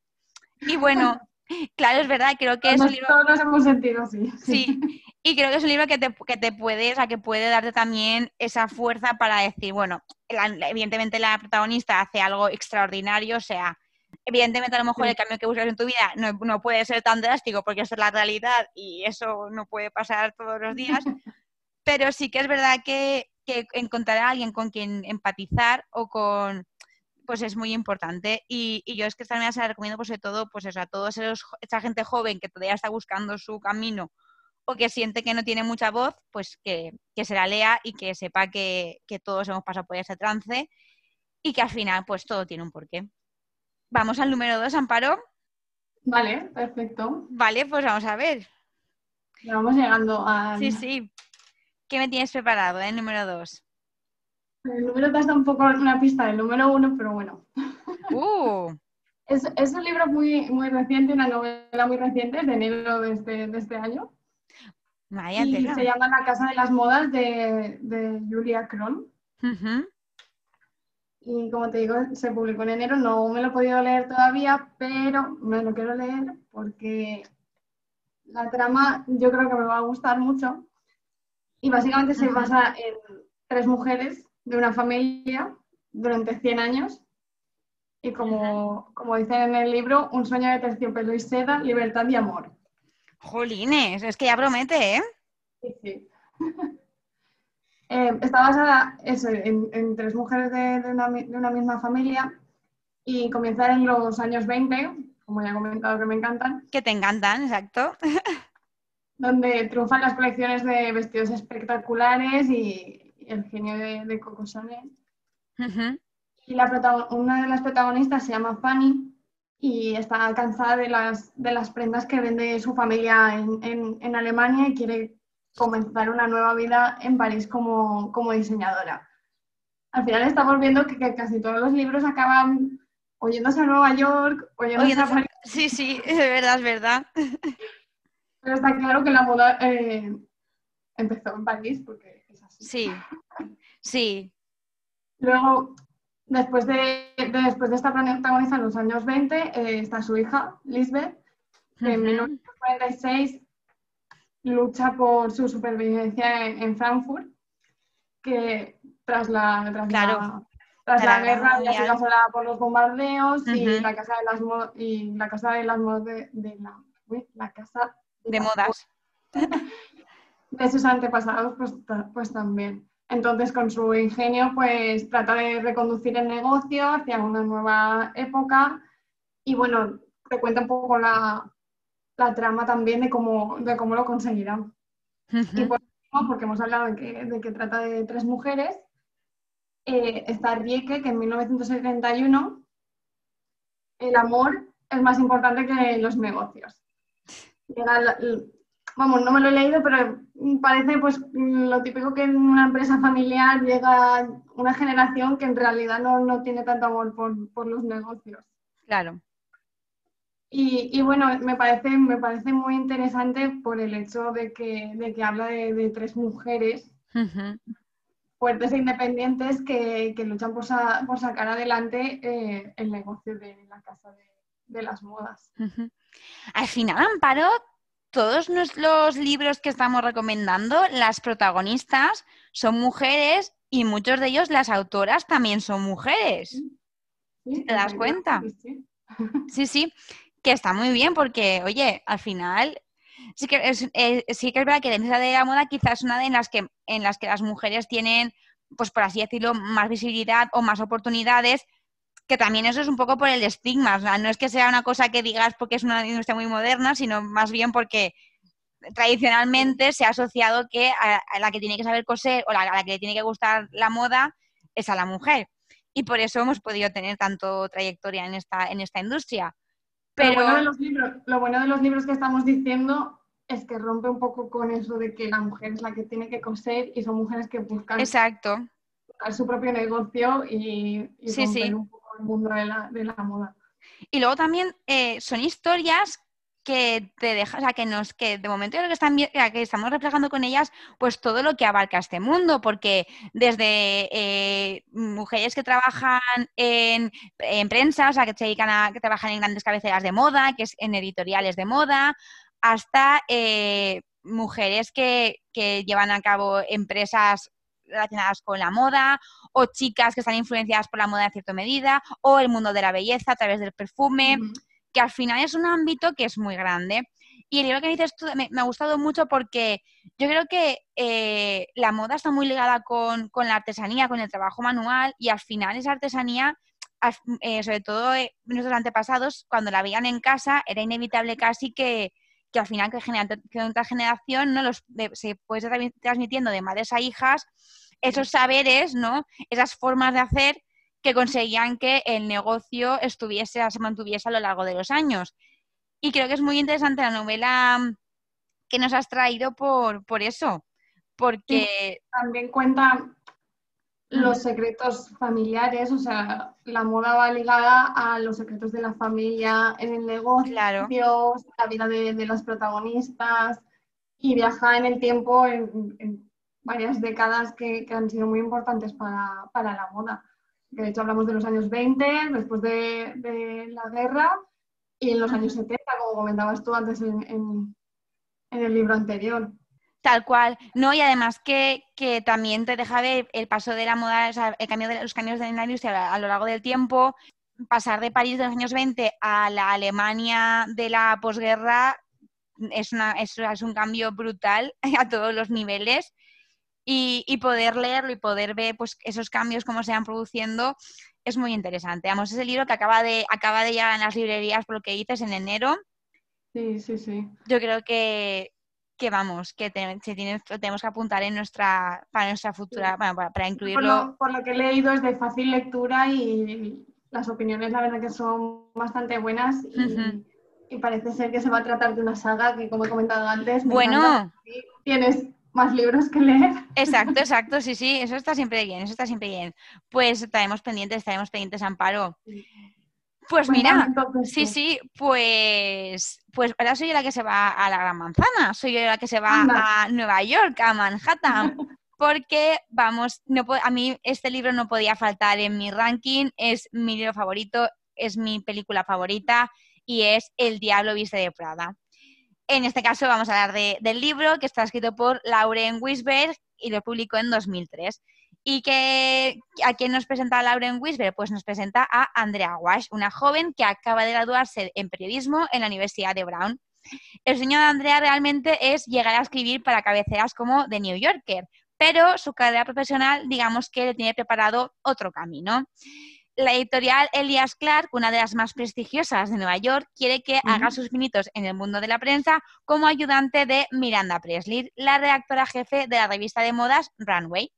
bueno, claro, es verdad, creo que es un libro... Todos nos hemos sentido así. Sí, y creo que es un libro que te, que te puede, o sea, que puede darte también esa fuerza para decir, bueno, evidentemente la protagonista hace algo extraordinario, o sea, Evidentemente, a lo mejor el cambio que buscas en tu vida no, puede ser tan drástico porque eso es la realidad y eso no puede pasar todos los días, pero sí que es verdad que, encontrar a alguien con quien empatizar o con pues es muy importante. Y, yo es que esta se la recomiendo pues sobre todo pues eso, a toda esa gente joven que todavía está buscando su camino o que siente que no tiene mucha voz, pues que, se la lea y que sepa que, que todos hemos pasado por ese trance y que al final pues todo tiene un porqué. Vamos al número dos, Amparo. Vale, perfecto. Vale, pues vamos a ver. Ya vamos llegando a... Sí, sí. ¿Qué me tienes preparado, el número dos? El número dos da un poco una pista del número uno, pero bueno. Uh. es, un libro muy, muy reciente, una novela muy reciente, de enero de este, de este año. y se llama La Casa de las Modas de, Julia Cron. Y como te digo, se publicó en enero, no me lo he podido leer todavía, pero me lo quiero leer porque la trama yo creo que me va a gustar mucho. Y básicamente se basa en tres mujeres de una familia durante 100 años. Y como, como dicen en el libro, un sueño de terciopelo y seda, libertad y amor. Jolines, es que ya promete, ¿eh? Sí, sí. Eh, está basada en, tres mujeres de, una, misma familia y comienza en los años 20, como ya he comentado que me encantan. Que te encantan, exacto. donde triunfan las colecciones de vestidos espectaculares y, el genio de, Coco Chanel. Y la una de las protagonistas se llama Fanny y está cansada de las, de las prendas que vende su familia en, en Alemania y quiere comenzar una nueva vida en París como, diseñadora. Al final estamos viendo que, casi todos los libros acaban oyéndose a Nueva York, oyéndose a París. Sí, sí, es verdad, es verdad. Pero está claro que la moda eh, empezó en París porque es así. Sí, sí. Luego, después de, después de esta protagonista en los años 20, eh, está su hija, Lisbeth, que en 1946 lucha por su supervivencia en, Frankfurt, que tras la, tras la, guerra había sido asolada por los bombardeos y la casa de las y la casa de las de, la, casa de, modas. de sus antepasados pues, pues también. Entonces, con su ingenio, pues trata de reconducir el negocio hacia una nueva época. Y bueno, te cuenta un poco la, la trama también de cómo, de cómo lo conseguirán. Y por porque hemos hablado de que, de que trata de tres mujeres, eh, está Rieke, que en 1971 el amor es más importante que los negocios. vamos, no me lo he leído, pero parece pues lo típico que en una empresa familiar llega una generación que en realidad no, no tiene tanto amor por, por los negocios. Claro. Y, bueno, me parece, me parece muy interesante por el hecho de que, de que habla de, tres mujeres fuertes e independientes que, luchan por, por, sacar adelante eh, el negocio de la casa de, las modas. Al final, Amparo, todos los libros que estamos recomendando, las protagonistas son mujeres y muchos de ellos, las autoras, también son mujeres. ¿Te das cuenta? Sí, sí que está muy bien porque, oye, al final sí que es, eh, sí que es verdad que dentro de la moda quizás es una de las que en las que las mujeres tienen, pues por así decirlo, más visibilidad o más oportunidades, que también eso es un poco por el estigma, no es que sea una cosa que digas porque es una industria muy moderna, sino más bien porque tradicionalmente se ha asociado que a, la que tiene que saber coser o a la que le tiene que gustar la moda es a la mujer. Y por eso hemos podido tener tanto trayectoria en esta, en esta industria. Pero... Lo, bueno de los libros, lo bueno de los libros que estamos diciendo es que rompe un poco con eso de que la mujer es la que tiene que coser y son mujeres que buscan, Exacto. su propio negocio y, y un poco el mundo de la, de la moda. Y luego también eh, son historias que te deja, o sea, que nos, que de momento que, están, que estamos reflejando con ellas, pues todo lo que abarca este mundo, porque desde eh, mujeres que trabajan en, prensa, o sea, que trabajan en grandes cabeceras de moda, que es en editoriales de moda, hasta eh, mujeres que, que llevan a cabo empresas relacionadas con la moda, o chicas que están influenciadas por la moda en cierta medida, o el mundo de la belleza a través del perfume que al final es un ámbito que es muy grande. Y el libro que dices tú me, ha gustado mucho porque yo creo que eh, la moda está muy ligada con, la artesanía, con el trabajo manual y al final esa artesanía, eh, sobre todo eh, nuestros antepasados, cuando la veían en casa, era inevitable casi que, al final que, que otra generación no los, se puede transmitiendo de madres a hijas esos saberes, ¿no? esas formas de hacer que conseguían que el negocio estuviese, se mantuviese a lo largo de los años. Y creo que es muy interesante la novela que nos has traído por, por eso, porque... también cuenta los secretos familiares, o sea, la moda va ligada a los secretos de la familia, en el negocio, la vida de, los protagonistas y viaja en el tiempo en, varias décadas que, han sido muy importantes para, para la moda. que de hecho hablamos de los años 20, después de, la guerra, y en los años 70, como comentabas tú antes en, el libro anterior. Tal cual, ¿no? Y además que, que, también te deja ver el paso de la moda, o sea, el cambio de los cambios de la industria a, lo largo del tiempo, pasar de París de los años 20 a la Alemania de la posguerra es, una, es, es un cambio brutal a todos los niveles y, y, poder leerlo y poder ver pues, esos cambios, cómo se van produciendo, es muy interesante. Vamos, es el libro que acaba de, acaba de llegar en las librerías por lo que dices en enero. Sí, sí, sí. Yo creo que, que vamos, que te, tiene, tenemos que apuntar en nuestra, para nuestra futura, sí. bueno, para, para, incluirlo. Por lo, por lo, que he leído es de fácil lectura y las opiniones la verdad que son bastante buenas y, uh -huh. y parece ser que se va a tratar de una saga que como he comentado antes, bueno, tienes más libros que leer. Exacto, exacto, sí, sí, eso está siempre bien, eso está siempre bien. Pues estaremos pendientes, estaremos pendientes, Amparo. Pues mira, sí, sí, pues, pues ahora soy yo la que se va a la Gran Manzana, soy yo la que se va Anda. a Nueva York, a Manhattan, porque, vamos, no, a mí este libro no podía faltar en mi ranking, es mi libro favorito, es mi película favorita y es El Diablo Viste de Prada. En este caso vamos a hablar de, del libro que está escrito por Lauren Wisberg y lo publicó en 2003. ¿Y que, a quién nos presenta Lauren Wisberg? Pues nos presenta a Andrea Wash, una joven que acaba de graduarse en periodismo en la Universidad de Brown. El sueño de Andrea realmente es llegar a escribir para cabeceras como The New Yorker, pero su carrera profesional, digamos que le tiene preparado otro camino. La editorial Elias Clark, una de las más prestigiosas de Nueva York, quiere que uh -huh. haga sus pinitos en el mundo de la prensa como ayudante de Miranda Presley, la redactora jefe de la revista de modas Runway.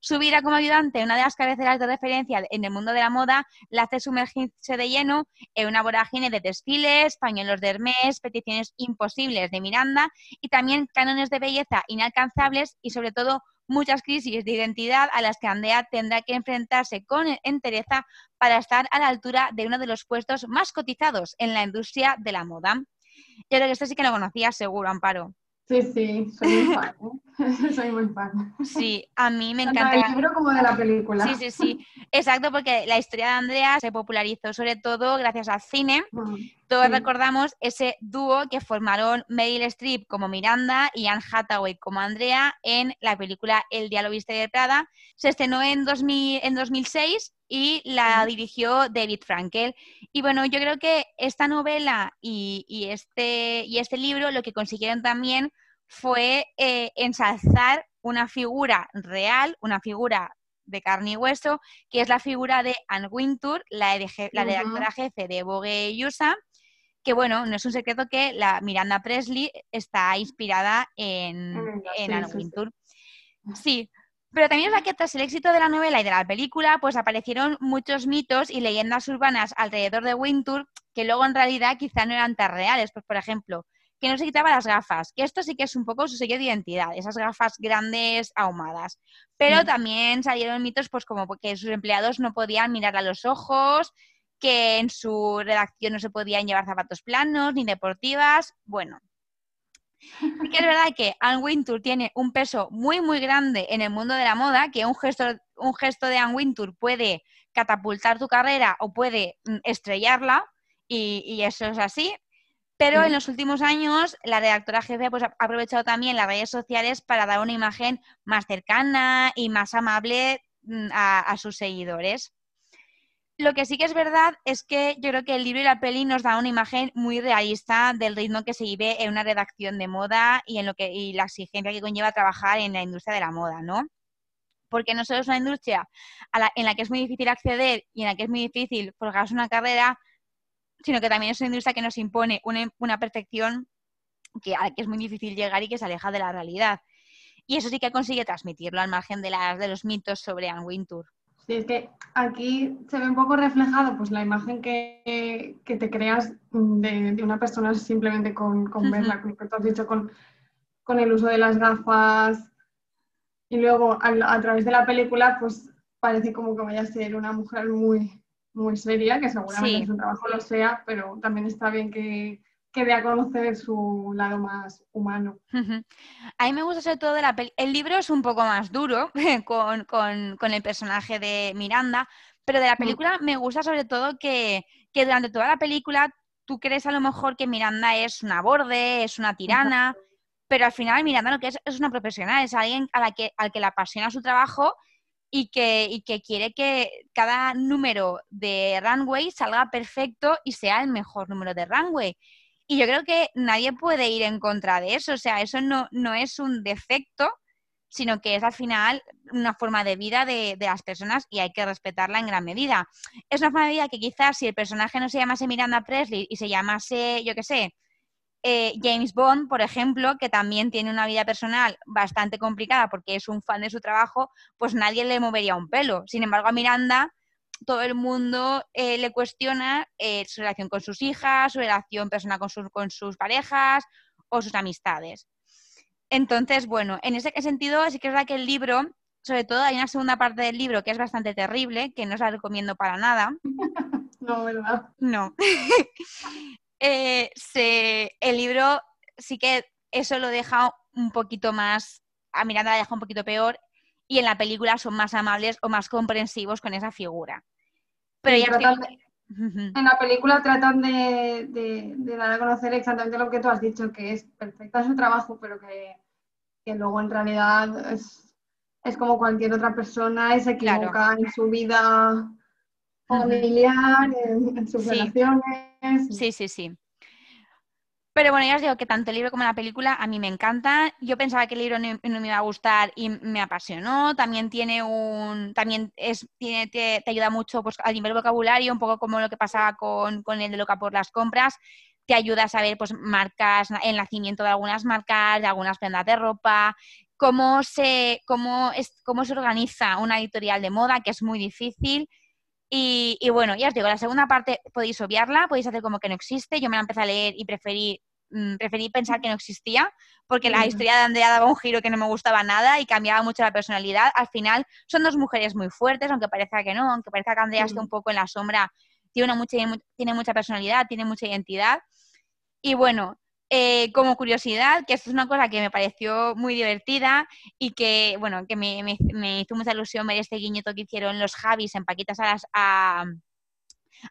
Su vida como ayudante, una de las cabeceras de referencia en el mundo de la moda, la hace sumergirse de lleno en una vorágine de desfiles, pañuelos de Hermes, peticiones imposibles de Miranda y también cánones de belleza inalcanzables y sobre todo muchas crisis de identidad a las que Andrea tendrá que enfrentarse con entereza para estar a la altura de uno de los puestos más cotizados en la industria de la moda. Yo creo que esto sí que lo conocías seguro, Amparo. Sí, sí, soy muy fan. ¿eh? soy muy fan. Sí, a mí me encanta. Tanto del libro como de la película. Sí, sí, sí. Exacto, porque la historia de Andrea se popularizó sobre todo gracias al cine. Mm, Todos sí. recordamos ese dúo que formaron Meryl Streep como Miranda y Anne Hathaway como Andrea en la película El Diablo Viste de Prada. Se estrenó en, 2000, en 2006 y la dirigió David Frankel. Y bueno, yo creo que esta novela y, y, este, y este libro lo que consiguieron también fue eh, ensalzar una figura real, una figura de carne y hueso, que es la figura de Anne Wintour, la, la redactora uh -huh. jefe de Vogue USA, que bueno, no es un secreto que la Miranda Presley está inspirada en, -huh. en Anne sí, Wintour. Sí. sí. Pero también es la que tras el éxito de la novela y de la película, pues aparecieron muchos mitos y leyendas urbanas alrededor de Wintour que luego en realidad quizá no eran tan reales. Pues por ejemplo, que no se quitaba las gafas, que esto sí que es un poco su sello de identidad, esas gafas grandes ahumadas. Pero mm. también salieron mitos pues como que sus empleados no podían mirar a los ojos, que en su redacción no se podían llevar zapatos planos ni deportivas, bueno. Sí que es verdad que Anne Wintour tiene un peso muy muy grande en el mundo de la moda, que un gesto, un gesto de Anne Wintour puede catapultar tu carrera o puede mm, estrellarla, y, y, eso es así. Pero en los últimos años la redactora jefe pues, ha aprovechado también las redes sociales para dar una imagen más cercana y más amable mm, a, a, sus seguidores. Lo que sí que es verdad es que yo creo que el libro y la peli nos da una imagen muy realista del ritmo que se vive en una redacción de moda y en lo que y la exigencia que conlleva trabajar en la industria de la moda, ¿no? Porque no solo es una industria en la que es muy difícil acceder y en la que es muy difícil forjarse una carrera, sino que también es una industria que nos impone una, una perfección que, a la que es muy difícil llegar y que se aleja de la realidad. Y eso sí que consigue transmitirlo al margen de, las, de los mitos sobre Anne Wintour. Sí, es que aquí se ve un poco reflejado pues la imagen que, que te creas de, de, una persona simplemente con, con verla, como que tú has dicho, con, con el uso de las gafas y luego a, a, través de la película pues parece como que vaya a ser una mujer muy, muy seria, que seguramente sí. su trabajo lo sea, pero también está bien que, que dé a conocer su lado más humano. A mí me gusta sobre todo de la peli. El libro es un poco más duro con, con, con, el personaje de Miranda, pero de la película me gusta sobre todo que, que, durante toda la película tú crees a lo mejor que Miranda es una borde, es una tirana, pero al final Miranda lo que es es una profesional, es alguien a la que, al que le apasiona su trabajo y que, y que quiere que cada número de runway salga perfecto y sea el mejor número de runway. Y yo creo que nadie puede ir en contra de eso, o sea, eso no, no es un defecto, sino que es al final una forma de vida de, de, las personas y hay que respetarla en gran medida. Es una forma de vida que quizás si el personaje no se llamase Miranda Presley y se llamase, yo qué sé, eh, James Bond, por ejemplo, que también tiene una vida personal bastante complicada porque es un fan de su trabajo, pues nadie le movería un pelo. Sin embargo, a Miranda todo el mundo eh, le cuestiona eh, su relación con sus hijas, su relación personal con, con sus parejas o sus amistades. Entonces, bueno, en ese sentido sí que es verdad que el libro, sobre todo hay una segunda parte del libro que es bastante terrible, que no os la recomiendo para nada. No, ¿verdad? No. eh, se, el libro sí que eso lo deja un poquito más, a Miranda la deja un poquito peor y en la película son más amables o más comprensivos con esa figura. Pero ya de, En la película tratan de, de, de, dar a conocer exactamente lo que tú has dicho, que es perfecta su trabajo, pero que, que luego en realidad es, es, como cualquier otra persona se equivoca claro. en su vida familiar, en, en sus Sí. relaciones. Sí, sí, sí. Pero bueno, ya os digo que tanto el libro como la película a mí me encantan. Yo pensaba que el libro no, me iba a gustar y me apasionó. También tiene un, también es, tiene, te, te ayuda mucho pues, a nivel vocabulario, un poco como lo que pasaba con, con el de Loca por las compras. Te ayuda a saber pues marcas, el nacimiento de algunas marcas, de algunas prendas de ropa, cómo se, cómo es, cómo se organiza una editorial de moda, que es muy difícil. Y, y, bueno, ya os digo, la segunda parte podéis obviarla, podéis hacer como que no existe. Yo me la empecé a leer y preferí, mmm, preferí pensar que no existía, porque la historia de Andrea daba un giro que no me gustaba nada y cambiaba mucho la personalidad. Al final son dos mujeres muy fuertes, aunque parezca que no, aunque parezca que Andrea esté un poco en la sombra, tiene, una mucha, tiene mucha personalidad, tiene mucha identidad. Y bueno, eh, como curiosidad, que esto es una cosa que me pareció muy divertida y que, bueno, que me, me, me hizo mucha ilusión ver este guiñito que hicieron los Javis en Paquitas Salas a,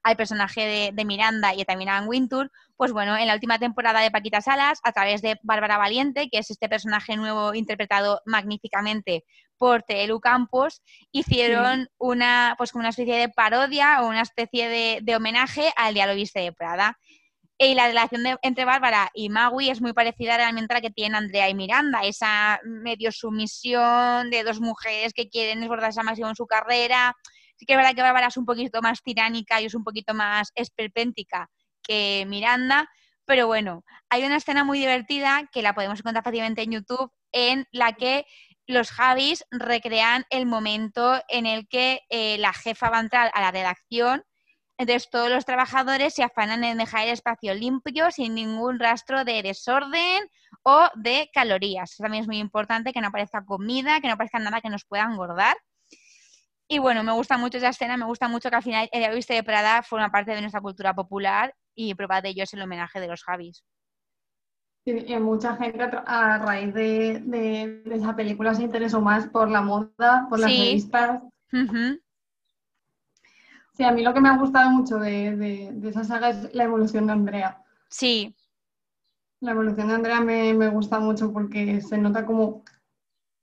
al personaje de, de, Miranda y también a Anne Wintour, pues bueno, en la última temporada de Paquitas Salas, a través de Bárbara Valiente, que es este personaje nuevo interpretado magníficamente por Telu Campos, hicieron sí. una, pues una especie de parodia o una especie de, de homenaje al Viste de Prada. Y la relación entre Bárbara y Magui es muy parecida realmente a la que tienen Andrea y Miranda, esa medio sumisión de dos mujeres que quieren esforzarse al máximo en su carrera. Sí que es verdad que Bárbara es un poquito más tiránica y es un poquito más esperpéntica que Miranda, pero bueno, hay una escena muy divertida que la podemos encontrar fácilmente en YouTube en la que los Javis recrean el momento en el que eh, la jefa va a entrar a la redacción entonces todos los trabajadores se afanan en dejar el espacio limpio, sin ningún rastro de desorden o de calorías. Eso también es muy importante, que no aparezca comida, que no aparezca nada que nos pueda engordar. Y bueno, me gusta mucho esa escena, me gusta mucho que al final el viste de Prada forma parte de nuestra cultura popular y prueba de ello es el homenaje de los Javis. Mucha gente a raíz de, de, de, esa película se interesó más por la moda, por las sí. revistas. Uh -huh. Sí, a mí lo que me ha gustado mucho de, de, de, esa saga es la evolución de Andrea. Sí. La evolución de Andrea me, me, gusta mucho porque se nota como...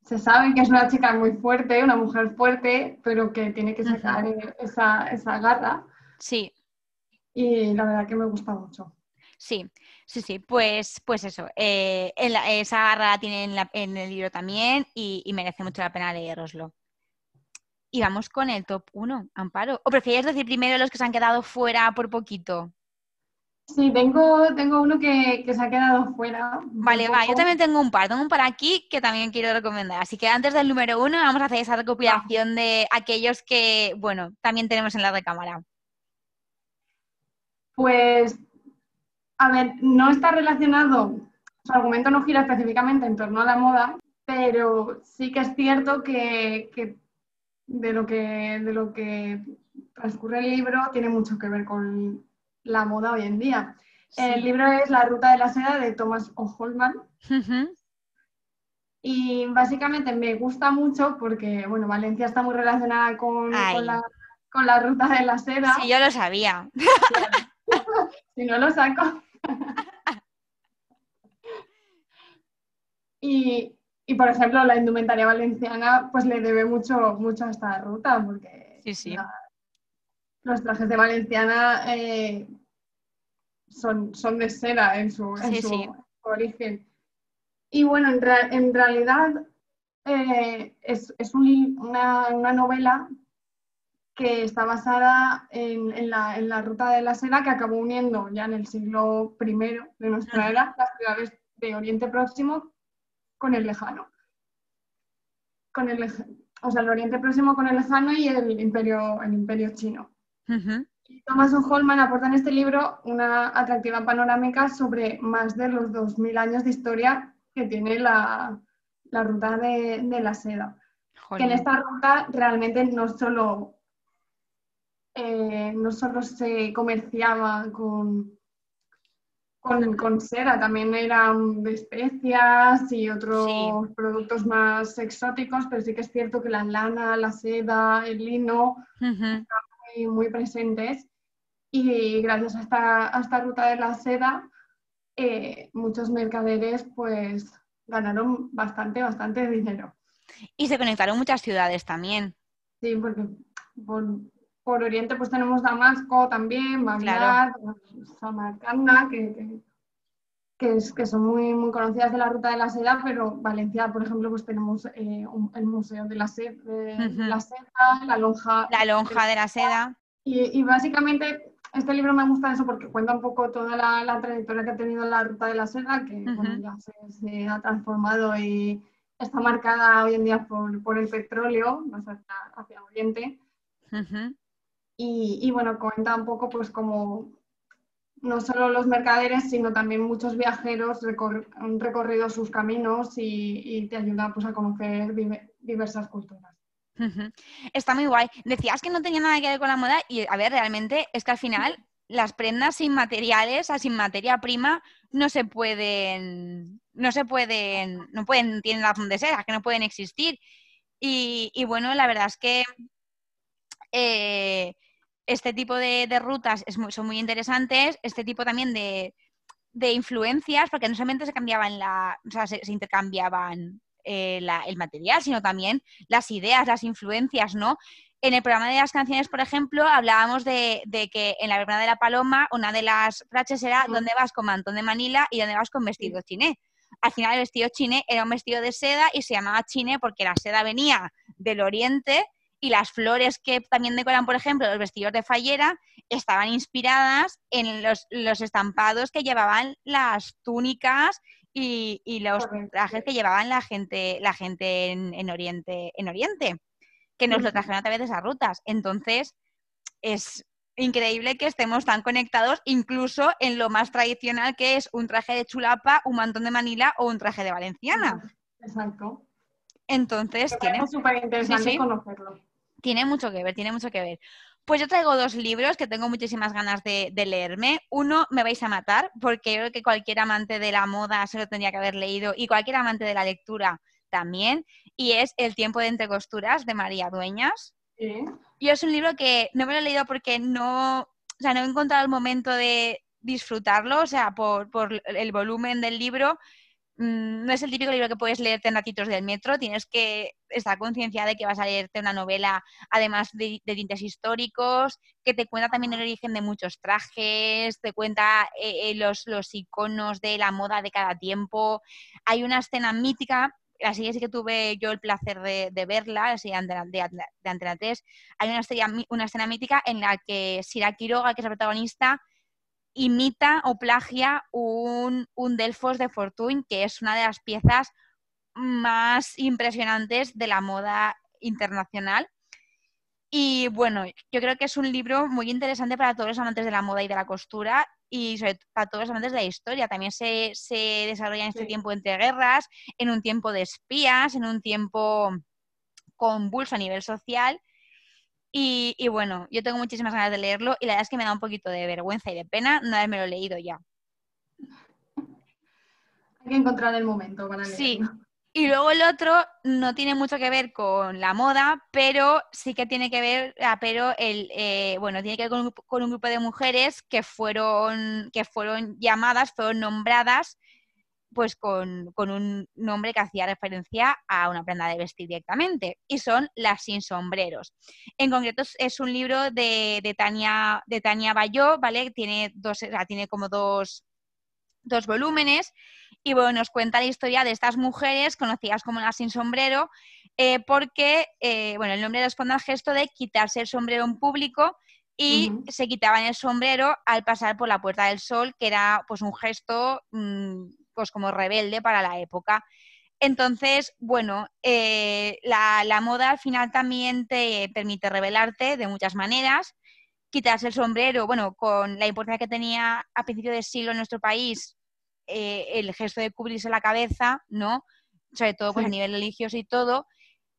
Se sabe que es una chica muy fuerte, una mujer fuerte, pero que tiene que sacar esa, esa garra. Sí. Y la verdad que me gusta mucho. Sí, sí, sí, pues, pues eso, eh, esa garra la tiene en, la, en, el libro también y, y merece mucho la pena leeroslo. Y vamos con el top 1, Amparo. ¿O prefieres decir primero los que se han quedado fuera por poquito? Sí, tengo, tengo uno que, que se ha quedado fuera. Vale, va, yo también tengo un par. Tengo un par aquí que también quiero recomendar. Así que antes del número uno vamos a hacer esa recopilación de aquellos que, bueno, también tenemos en la recámara. Pues, a ver, no está relacionado, su argumento no gira específicamente en torno a la moda, pero sí que es cierto que, que de lo que, de lo que transcurre el libro tiene mucho que ver con la moda hoy en día. Sí. El libro es La Ruta de la Seda de Thomas O'Holman. Uh -huh. Y básicamente me gusta mucho porque, bueno, Valencia está muy relacionada con, con, la, con la, Ruta de la Seda. Sí, yo lo sabía. si no lo saco. Y, y, por ejemplo, la indumentaria valenciana pues le debe mucho, mucho a esta ruta, porque los trajes de valenciana eh, son, son de seda en su, origen. Y bueno, en, realidad eh, es, una, novela que está basada en, la, ruta de la seda que acabó uniendo ya en el siglo I de nuestra era las ciudades de Oriente Próximo con el lejano. Con el, o sea, el Oriente Próximo con el lejano y el imperio, el imperio chino. Thomas Holman aporta en este libro una atractiva panorámica sobre más de los 2.000 años de historia que tiene la, ruta de, la seda. Que en esta ruta realmente no solo, eh, no solo se comerciaba con, con, seda, también eran de especias y otros productos más exóticos, pero sí que es cierto que la lana, la seda, el lino muy, presentes y gracias a esta, ruta de la seda eh, muchos mercaderes pues ganaron bastante, bastante dinero. Y se conectaron muchas ciudades también. Sí, porque por, Oriente pues tenemos Damasco también, Bagdad, Samarcanda, que, que, es, que, son muy, muy conocidas de la ruta de la seda, pero Valencia, por ejemplo, pues tenemos eh, el Museo de la, Seda, la lonja. La lonja de la seda. Y, básicamente este libro me gusta eso porque cuenta un poco toda la, trayectoria que ha tenido la ruta de la seda, que ya se, ha transformado y está marcada hoy en día por, el petróleo, más hacia, hacia Oriente. Y, bueno, cuenta un poco pues como no solo los mercaderes, sino también muchos viajeros han recorrido sus caminos y, te ayuda pues, a conocer diversas culturas. Está muy guay. Decías que no tenía nada que ver con la moda y, a ver, realmente es que al final las prendas sin materiales, sin materia prima, no se pueden, no se pueden, no pueden, tienen razón de ser, que no pueden existir. Y, bueno, la verdad es que eh, este tipo de, rutas son muy interesantes, este tipo también de, influencias, porque no solamente se cambiaban la, o sea, se intercambiaban eh, el material, sino también las ideas, las influencias, ¿no? En el programa de las canciones, por ejemplo, hablábamos de, que en la verbena de la paloma una de las frases era ¿dónde vas con mantón de Manila y dónde vas con vestido chiné? Al final el vestido chiné era un vestido de seda y se llamaba chiné porque la seda venía del oriente y las flores que también decoran, por ejemplo, los vestidos de fallera, estaban inspiradas en los, los estampados que llevaban las túnicas y, los trajes que llevaban la gente, la gente en, Oriente, en Oriente, que nos lo trajeron a través de esas rutas. Entonces, es increíble que estemos tan conectados, incluso en lo más tradicional que es un traje de chulapa, un mantón de Manila o un traje de valenciana. Exacto. Entonces, tiene... súper interesante conocerlo. Tiene mucho que ver, tiene mucho que ver. Pues yo traigo dos libros que tengo muchísimas ganas de, leerme. Uno, Me vais a matar, porque creo que cualquier amante de la moda se lo tendría que haber leído y cualquier amante de la lectura también. Y es El tiempo de entre costuras de María Dueñas. Sí. Y es un libro que no me lo he leído porque no, o sea, no he encontrado el momento de disfrutarlo, o sea, por, por el volumen del libro Mm, no es el típico libro que puedes leerte en ratitos del metro, tienes que estar concienciada de que vas a leerte una novela, además de, tintes históricos, que te cuenta también el origen de muchos trajes, te cuenta eh, eh, los, iconos de la moda de cada tiempo. Hay una escena mítica así es que tuve yo el placer de, verla, así de, de, de Antena 3, hay una, una escena mítica en la que Sira Quiroga, que es la protagonista, imita o plagia un, Delfos de Fortune, que es una de las piezas más impresionantes de la moda internacional. Y bueno, yo creo que es un libro muy interesante para todos los amantes de la moda y de la costura y sobre todo para todos los amantes de la historia. También se, se desarrolla en este tiempo entre guerras, en un tiempo de espías, en un tiempo convulso a nivel social y, bueno, yo tengo muchísimas ganas de leerlo y la verdad es que me da un poquito de vergüenza y de pena no haberme lo leído ya. Hay que encontrar el momento para leerlo. Sí. Y luego el otro no tiene mucho que ver con la moda, pero sí que tiene que ver, ah, pero el, eh, bueno, tiene que ver con con un, grupo de mujeres que fueron, que fueron llamadas, fueron nombradas pues con, un nombre que hacía referencia a una prenda de vestir directamente, y son Las sin sombreros. En concreto es un libro de, de Tania, de Tania Bayó, ¿vale? Tiene, dos, tiene como dos, dos volúmenes y bueno, nos cuenta la historia de estas mujeres conocidas como las sin sombrero, eh, porque eh, bueno, el nombre responde al gesto de quitarse el sombrero en público y se quitaban el sombrero al pasar por la Puerta del Sol, que era pues un gesto mm, pues como rebelde para la época. Entonces, bueno, eh, la, la, moda al final también te permite revelarte de muchas maneras, quitarse el sombrero, bueno, con la importancia que tenía a principio del siglo en nuestro país, eh, el gesto de cubrirse la cabeza, ¿no? Sobre todo pues, a nivel religioso y todo,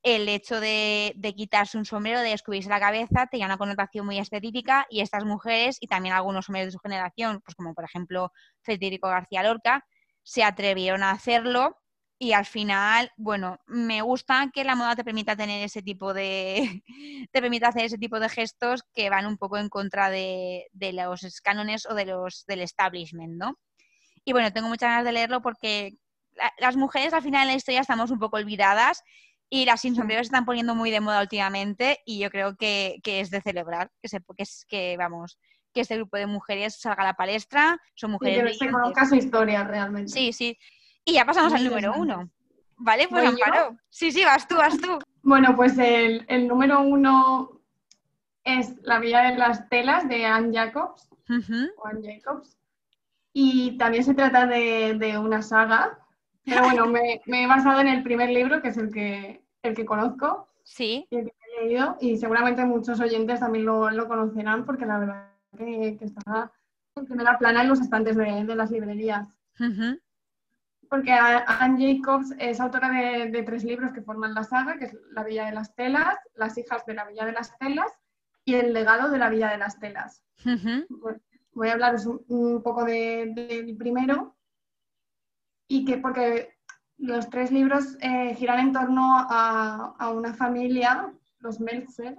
el hecho de, quitarse un sombrero, de descubrirse la cabeza, tenía una connotación muy específica y estas mujeres y también algunos hombres de su generación, pues como por ejemplo Federico García Lorca, se atrevieron a hacerlo y al final, bueno, me gusta que la moda te permita tener ese tipo de, te permita hacer ese tipo de gestos que van un poco en contra de, de los cánones o de los del establishment, ¿no? Y bueno, tengo muchas ganas de leerlo porque las mujeres al final en la historia estamos un poco olvidadas y las sin sombreros se están poniendo muy de moda últimamente y yo creo que, es de celebrar, que, se, que, es, que vamos, que este grupo de mujeres salga a la palestra, son mujeres... Y que se conozca su historia realmente. Sí, sí. Y ya pasamos al número uno. ¿Vale? Pues Amparo. Sí, sí, vas tú, vas tú. Bueno, pues el, número uno es La Villa de las Telas de Anne Jacobs. o Anne Jacobs. Y también se trata de, de una saga pero bueno, me, he basado en el primer libro, que es el que, el que conozco. Sí. Y el que he leído. Y seguramente muchos oyentes también lo, lo conocerán, porque la verdad que, que, está en primera plana en los estantes de, de las librerías. Porque Anne Jacobs es autora de, de, tres libros que forman la saga, que es La Villa de las Telas, Las hijas de la Villa de las Telas y El legado de la Villa de las Telas. Voy a hablaros un, un poco del primero, y que porque los tres libros eh, giran en torno a, una familia, los Meltzer,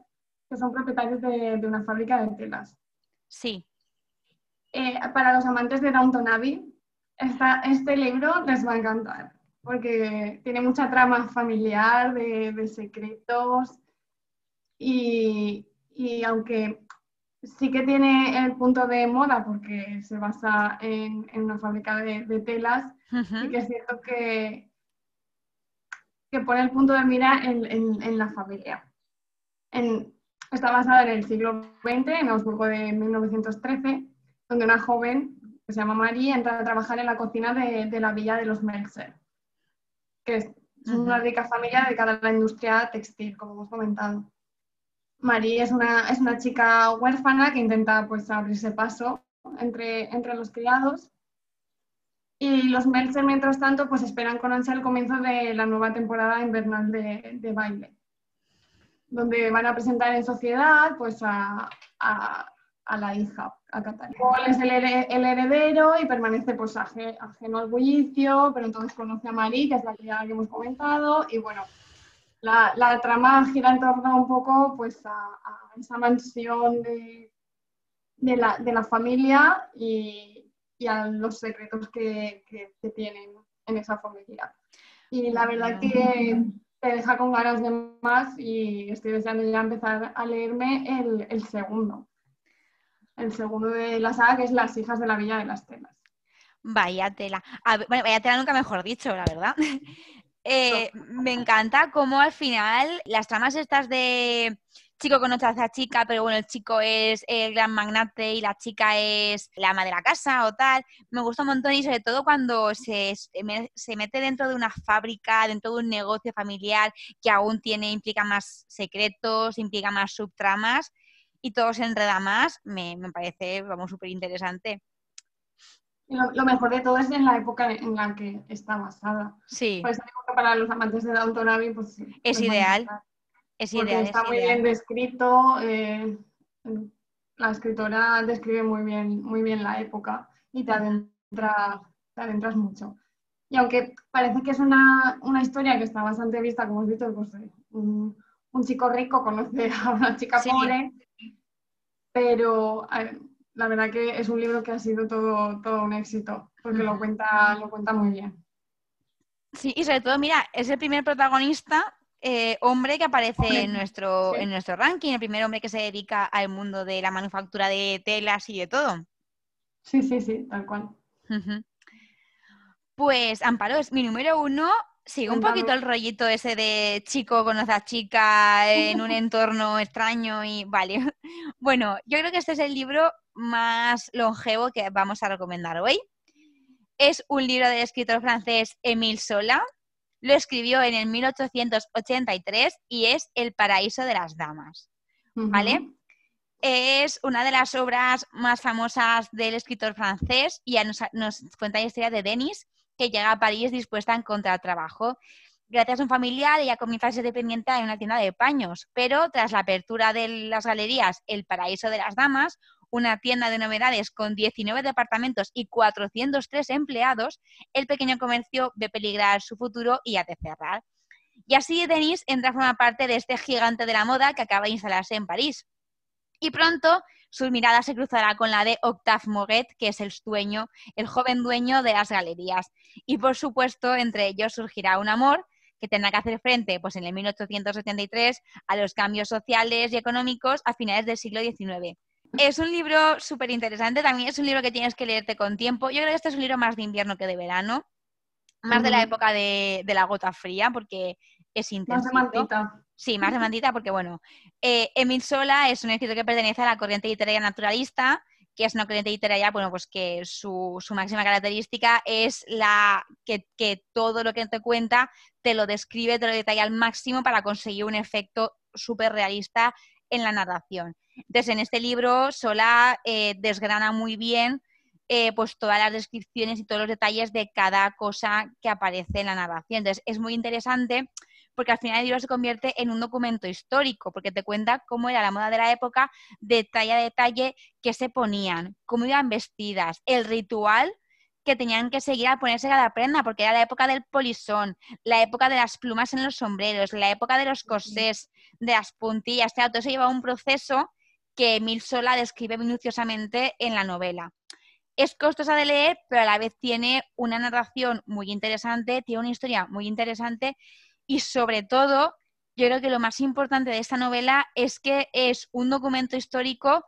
que son propietarios de, una fábrica de telas. Sí. Eh, para los amantes de Downton Abbey, este libro les va a encantar, porque tiene mucha trama familiar, de, secretos, y, aunque sí que tiene el punto de moda, porque se basa en, una fábrica de telas, y que es cierto que, que pone el punto de mira en, la familia. Está basada en el siglo XX, en Augsburgo de 1913, donde una joven que se llama Marie entra a trabajar en la cocina de, la villa de los Meltzer, que es una rica familia dedicada a la industria textil, como hemos comentado. Marie es una, es una chica huérfana que intenta pues, abrirse paso entre, entre los criados. Y los Meltzer, mientras tanto, pues esperan con ansia el comienzo de la nueva temporada invernal de, de baile, donde van a presentar en sociedad pues a, a, la hija, a Catalina. Paul es el, el, heredero y permanece pues ajeno al bullicio, pero entonces conoce a Marie, que es la que ya hemos comentado, y bueno, la, la, trama gira en torno un poco pues a, a esa mansión de, de, la, de la familia y y a los secretos que, que, tienen en esa familia. Y la verdad que te deja con ganas de más y estoy deseando ya empezar a leerme el, el segundo. El segundo de la saga, que es Las hijas de la Villa de las Telas. Vaya tela. bueno, vaya tela nunca mejor dicho, la verdad. Eh, me encanta cómo al final las tramas estas de chico conoce a esa chica, pero bueno, el chico es el gran magnate y la chica es la ama de la casa o tal. Me gusta un montón y sobre todo cuando se, se mete dentro de una fábrica, dentro de un negocio familiar que aún tiene, implica más secretos, implica más subtramas y todo se enreda más, me, parece, vamos, súper interesante. Lo, mejor de todo es en la época en la que está basada. Sí. Por eso para los amantes de Downton Abbey, pues... Es ideal. Es ideal, está muy bien descrito. Eh, la escritora describe muy bien, muy bien la época y te, adentra, te adentras mucho. Y aunque parece que es una, historia que está bastante vista, como has visto, pues, eh, un, chico rico conoce a una chica pobre, pero la verdad que es un libro que ha sido todo, todo un éxito, porque lo, cuenta, lo cuenta muy bien. Sí, y sobre todo, mira, es el primer protagonista eh, hombre que aparece en nuestro, en nuestro ranking, el primer hombre que se dedica al mundo de la manufactura de telas y de todo. Sí, sí, sí, tal cual. Pues Amparo es mi número uno. Sigue un poquito el rollito ese de chico conoce a chica en un entorno extraño y vale. Bueno, yo creo que este es el libro más longevo que vamos a recomendar hoy. Es un libro del escritor francés Émile Sola. Lo escribió en el 1883 y es El paraíso de las damas. ¿Vale? Es una de las obras más famosas del escritor francés y nos, nos cuenta la historia de Denis, que llega a París dispuesta a encontrar trabajo. Gracias a un familiar, ella comienza a ser dependiente en una tienda de paños, pero tras la apertura de las galerías El Paraíso de las Damas, una tienda de novedades con 19 departamentos y 403 empleados, el pequeño comercio ve peligrar su futuro y hace cerrar. Y así Denis entra a formar parte de este gigante de la moda que acaba de instalarse en París. Y pronto su mirada se cruzará con la de Octave Moguet, que es el dueño, el joven dueño de las galerías. Y por supuesto, entre ellos surgirá un amor que tendrá que hacer frente, pues en el 1873, a los cambios sociales y económicos a finales del siglo XIX. Es un libro súper interesante, también es un libro que tienes que leerte con tiempo. Yo creo que este es un libro más de invierno que de verano, más de la época de, la gota fría, porque es intenso. Más de Sí, más de mantita, porque bueno, eh, Emil Sola es un escritor que pertenece a la corriente literaria naturalista, que es una corriente literaria, bueno, pues que su, máxima característica es la que, que, todo lo que te cuenta te lo describe, te lo detalla al máximo para conseguir un efecto súper realista en la narración. Entonces, en este libro Sola eh, desgrana muy bien eh, pues todas las descripciones y todos los detalles de cada cosa que aparece en la narración. Entonces, es muy interesante porque al final el libro se convierte en un documento histórico, porque te cuenta cómo era la moda de la época, detalle a detalle, qué se ponían, cómo iban vestidas, el ritual que tenían que seguir al ponerse cada prenda, porque era la época del polisón, la época de las plumas en los sombreros, la época de los corsés, de las puntillas, todo eso lleva un proceso que Mil Sola describe minuciosamente en la novela. Es costosa de leer, pero a la vez tiene una narración muy interesante, tiene una historia muy interesante y sobre todo, yo creo que lo más importante de esta novela es que es un documento histórico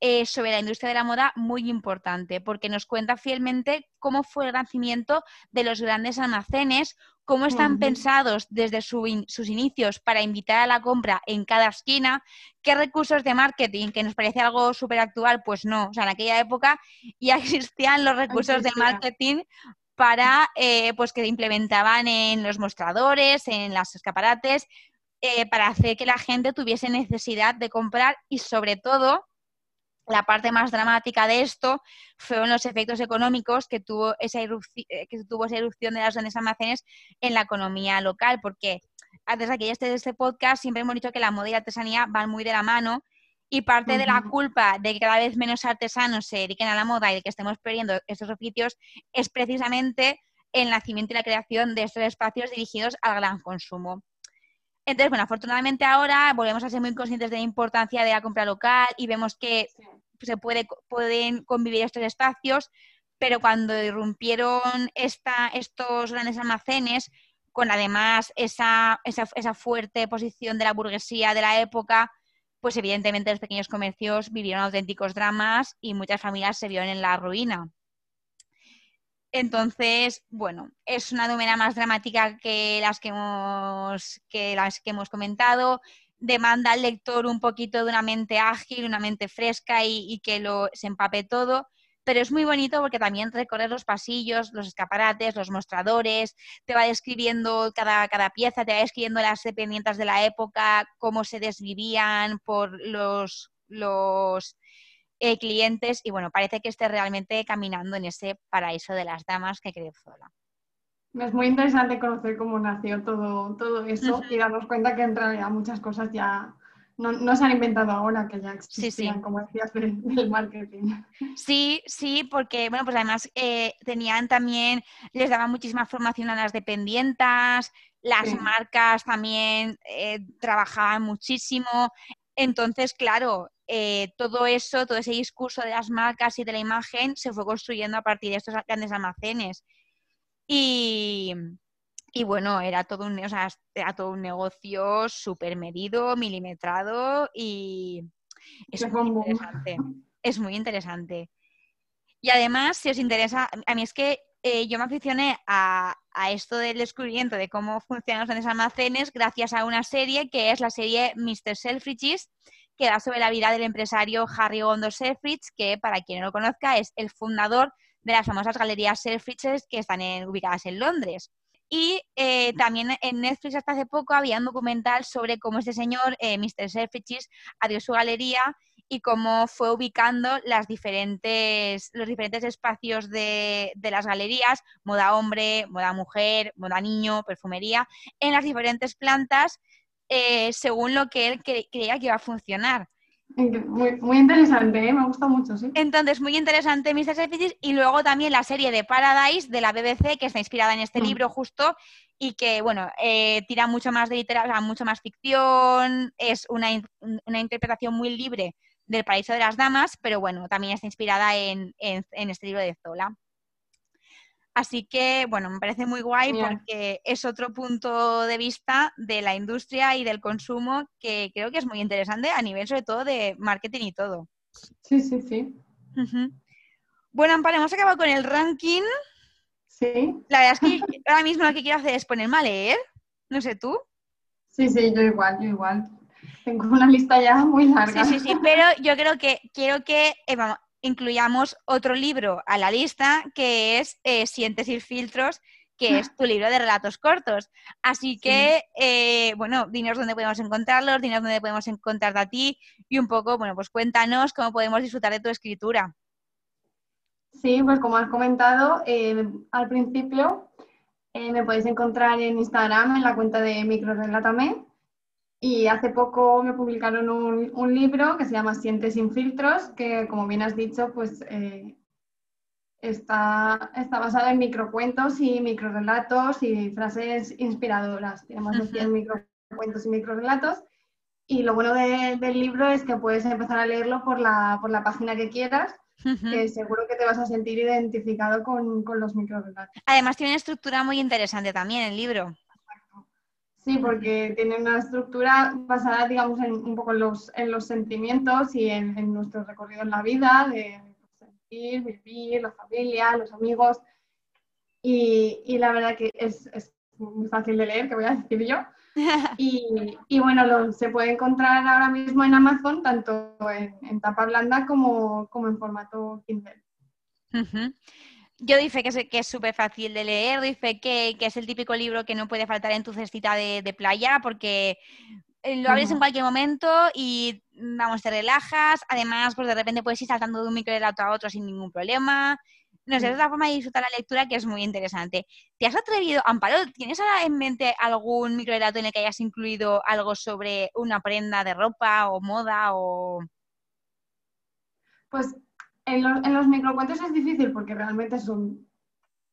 eh, sobre la industria de la moda muy importante, porque nos cuenta fielmente cómo fue el nacimiento de los grandes almacenes, cómo están pensados desde sus inicios para invitar a la compra en cada esquina, qué recursos de marketing, que nos parece algo súper actual, pues no, o sea, en aquella época ya existían los recursos de marketing para, eh, pues que implementaban en los mostradores, en los escaparates, eh, para hacer que la gente tuviese necesidad de comprar y sobre todo la parte más dramática de esto fueron los efectos económicos que tuvo esa, irrupción, eh, que tuvo esa erupción de las grandes almacenes en la economía local, porque antes de que esté este podcast siempre hemos dicho que la moda y la artesanía van muy de la mano y parte de la culpa de que cada vez menos artesanos se dediquen a la moda y de que estemos perdiendo estos oficios es precisamente el nacimiento y la creación de estos espacios dirigidos al gran consumo. Entonces, bueno, afortunadamente ahora volvemos a ser muy conscientes de la importancia de la compra local y vemos que se puede, pueden convivir estos espacios, pero cuando irrumpieron esta, estos grandes almacenes, con además esa, esa, esa fuerte posición de la burguesía de la época, pues evidentemente los pequeños comercios vivieron auténticos dramas y muchas familias se vieron en la ruina. Entonces, bueno, es una novela más dramática que las que hemos, que las que hemos comentado. Demanda al lector un poquito de una mente ágil, una mente fresca y, que lo, se empape todo. Pero es muy bonito porque también recorre los pasillos, los escaparates, los mostradores, te va describiendo cada, cada pieza, te va describiendo las dependientes de la época, cómo se desvivían por los, los eh, clientes y bueno, parece que esté realmente caminando en ese paraíso de las damas que cree sola. Es muy interesante conocer cómo nació todo, todo eso y darnos cuenta que en realidad muchas cosas ya no, se han inventado ahora, que ya existían, como decías, del, marketing. Sí, sí, porque, bueno, pues además eh, tenían también, les daban muchísima formación a las dependientas, las marcas también eh, trabajaban muchísimo. Entonces, claro, eh, todo eso, todo ese discurso de las marcas y de la imagen se fue construyendo a partir de estos grandes almacenes. Y, bueno, era todo un, era todo un negocio súper medido, milimetrado y es muy interesante. Es muy interesante. Y además, si os interesa, a mí es que eh, yo me aficioné a, esto del descubrimiento de cómo funcionan los grandes almacenes gracias a una serie que es la serie Mr. Selfridges, que da sobre la vida del empresario Harry Gondo Selfridge, que para quien no lo conozca es el fundador de las famosas galerías Selfridges que están ubicadas en Londres. Y eh, también en Netflix hasta hace poco había un documental sobre cómo este señor, eh, Mr. Selfridges, abrió su galería y cómo fue ubicando los diferentes espacios de, las galerías, moda hombre, moda mujer, moda niño, perfumería, en las diferentes plantas eh, según lo que él creía que iba a funcionar. Muy, interesante, ¿eh? me gusta mucho, sí. Entonces, muy interesante Mr. Selfridges y luego también la serie de Paradise de la BBC, que está inspirada en este mm. libro justo y que, bueno, eh, tira mucho más de literatura, mucho más ficción, es una, una interpretación muy libre del Paraíso de las Damas, pero bueno, también está inspirada en, este libro de Zola. Así que, bueno, me parece muy guay porque es otro punto de vista de la industria y del consumo que creo que es muy interesante a nivel sobre todo de marketing y todo. Sí, sí, sí. Bueno, Amparo, hemos acabado con el ranking. Sí. La verdad es que ahora mismo lo que quiero hacer es ponerme a leer. No sé tú. Sí, sí, yo igual, yo igual. Tengo una lista ya muy larga. Sí, sí, sí, pero yo creo que quiero que eh, incluyamos otro libro a la lista que es eh, Sientes y filtros, que es tu libro de relatos cortos. Así que, eh, bueno, dinos dónde podemos encontrarlos, dinos dónde podemos encontrarte a ti y un poco, bueno, pues cuéntanos cómo podemos disfrutar de tu escritura. Sí, pues como has comentado al principio, me podéis encontrar en Instagram en la cuenta de Microrelátame y hace poco me publicaron un, libro que se llama Siente sin filtros, que como bien has dicho, pues eh, está, está basado en microcuentos y microrelatos y frases inspiradoras. Tenemos de 100 microcuentos y microrelatos. Y lo bueno del libro es que puedes empezar a leerlo por la, por la página que quieras, que seguro que te vas a sentir identificado con, con los microrelatos. Además tiene una estructura muy interesante también el libro. Sí, porque tiene una estructura basada, digamos, en, un poco en los, en los sentimientos y en, nuestro recorrido en la vida, de sentir, vivir, la familia, los amigos. Y, y la verdad que es, es, muy fácil de leer, que voy a decir yo. Y, y bueno, se puede encontrar ahora mismo en Amazon, tanto en, en tapa blanda como, como en formato Kindle. Yo dice que es que súper fácil de leer, dice que, es el típico libro que no puede faltar en tu cestita de, playa porque eh, lo abres en cualquier momento y vamos, te relajas. Además, pues de repente puedes ir saltando de un microrelato a otro sin ningún problema. No sé, es otra forma de disfrutar la lectura que es muy interesante. ¿Te has atrevido, Amparo, tienes ahora en mente algún microrelato en el que hayas incluido algo sobre una prenda de ropa o moda o...? Pues en, los microcuentos es difícil porque realmente son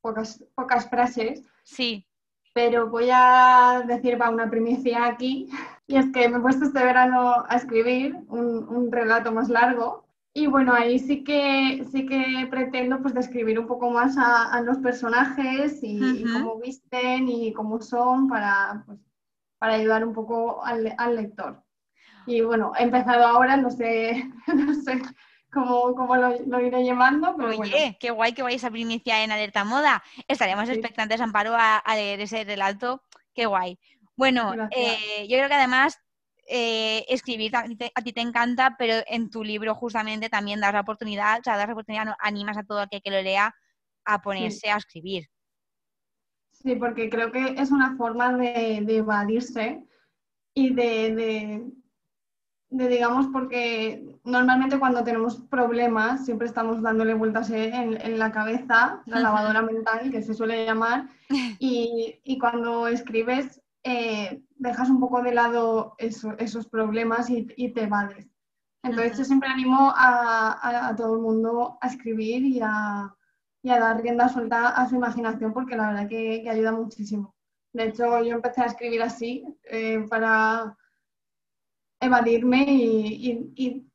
pocas, pocas frases. Sí. Pero voy a decir va una primicia aquí, y es que me he puesto este verano a escribir un, relato más largo. Y bueno, ahí sí que, sí que pretendo pues describir un poco más a, los personajes y, cómo visten y cómo son para, pues, para ayudar un poco al, al lector. Y bueno, he empezado ahora, no sé, no sé cómo, lo, iré llevando. Oye, qué guay que vais a primicia en Alerta Moda. Estaremos expectantes, Amparo, a, leer ese relato. Qué guay. Bueno, eh, yo creo que además eh, escribir a ti, te, encanta, pero en tu libro justamente también das la oportunidad, o sea, das la oportunidad, animas a todo aquel que lo lea a ponerse a escribir. Sí, porque creo que es una forma de, evadirse y de, de, digamos, porque normalmente cuando tenemos problemas siempre estamos dándole vueltas en, la cabeza, la lavadora mental, que se suele llamar, y, cuando escribes eh, dejas un poco de lado esos problemas y, te evades. Entonces yo siempre animo a, todo el mundo a escribir y a, dar rienda suelta a su imaginación porque la verdad que, ayuda muchísimo. De hecho, yo empecé a escribir así eh, para evadirme y,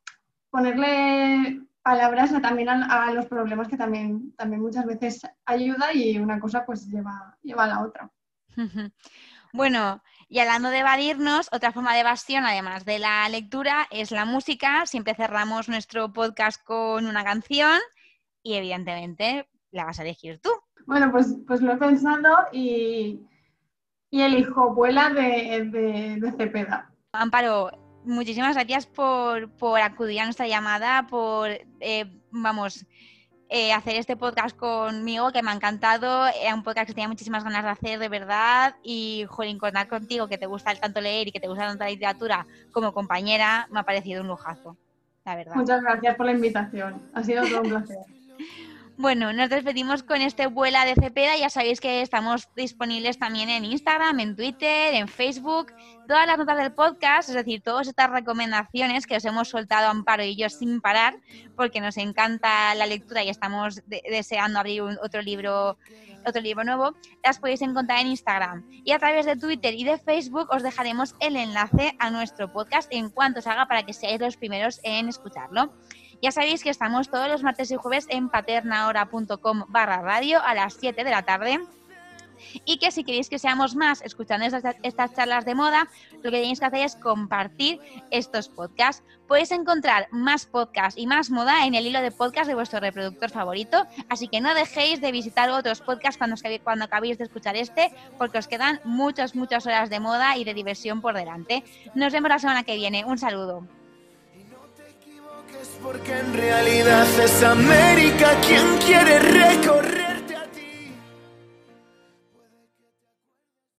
ponerle palabras también a, los problemas que también, también muchas veces ayuda y una cosa pues lleva, lleva a la otra. Bueno, y hablando de evadirnos, otra forma de evasión, además de la lectura, es la música. Siempre cerramos nuestro podcast con una canción y evidentemente la vas a elegir tú. Bueno, pues, pues lo he pensado y, y elijo Vuela de, de, Cepeda. Amparo, muchísimas gracias por, acudir a nuestra llamada, por, eh, vamos, eh, hacer este podcast conmigo, que me ha encantado. Era un podcast que tenía muchísimas ganas de hacer, de verdad. Y, jolín, contar contigo, que te gusta tanto leer y que te gusta tanta literatura como compañera, me ha parecido un lujazo, la verdad. Muchas gracias por la invitación. Ha sido todo un placer. Bueno, nos despedimos con este Vuela de Cepeda. Ya sabéis que estamos disponibles también en Instagram, en Twitter, en Facebook. Todas las notas del podcast, es decir, todas estas recomendaciones que os hemos soltado Amparo y yo sin parar, porque nos encanta la lectura y estamos deseando abrir otro libro otro libro nuevo, las podéis encontrar en Instagram. Y a través de Twitter y de Facebook os dejaremos el enlace a nuestro podcast en cuanto salga para que seáis los primeros en escucharlo. Ya sabéis que estamos todos los martes y jueves en paternahora.com barra radio a las 7 de la tarde. Y que si queréis que seamos más escuchando estas, charlas de moda, lo que tenéis que hacer es compartir estos podcasts. Podéis encontrar más podcasts y más moda en el hilo de podcast de vuestro reproductor favorito, así que no dejéis de visitar otros podcasts cuando, cuando acabéis de escuchar este, porque os quedan muchas, muchas horas de moda y de diversión por delante. Nos vemos la semana que viene. Un saludo porque en realidad es América quien quiere recorrer.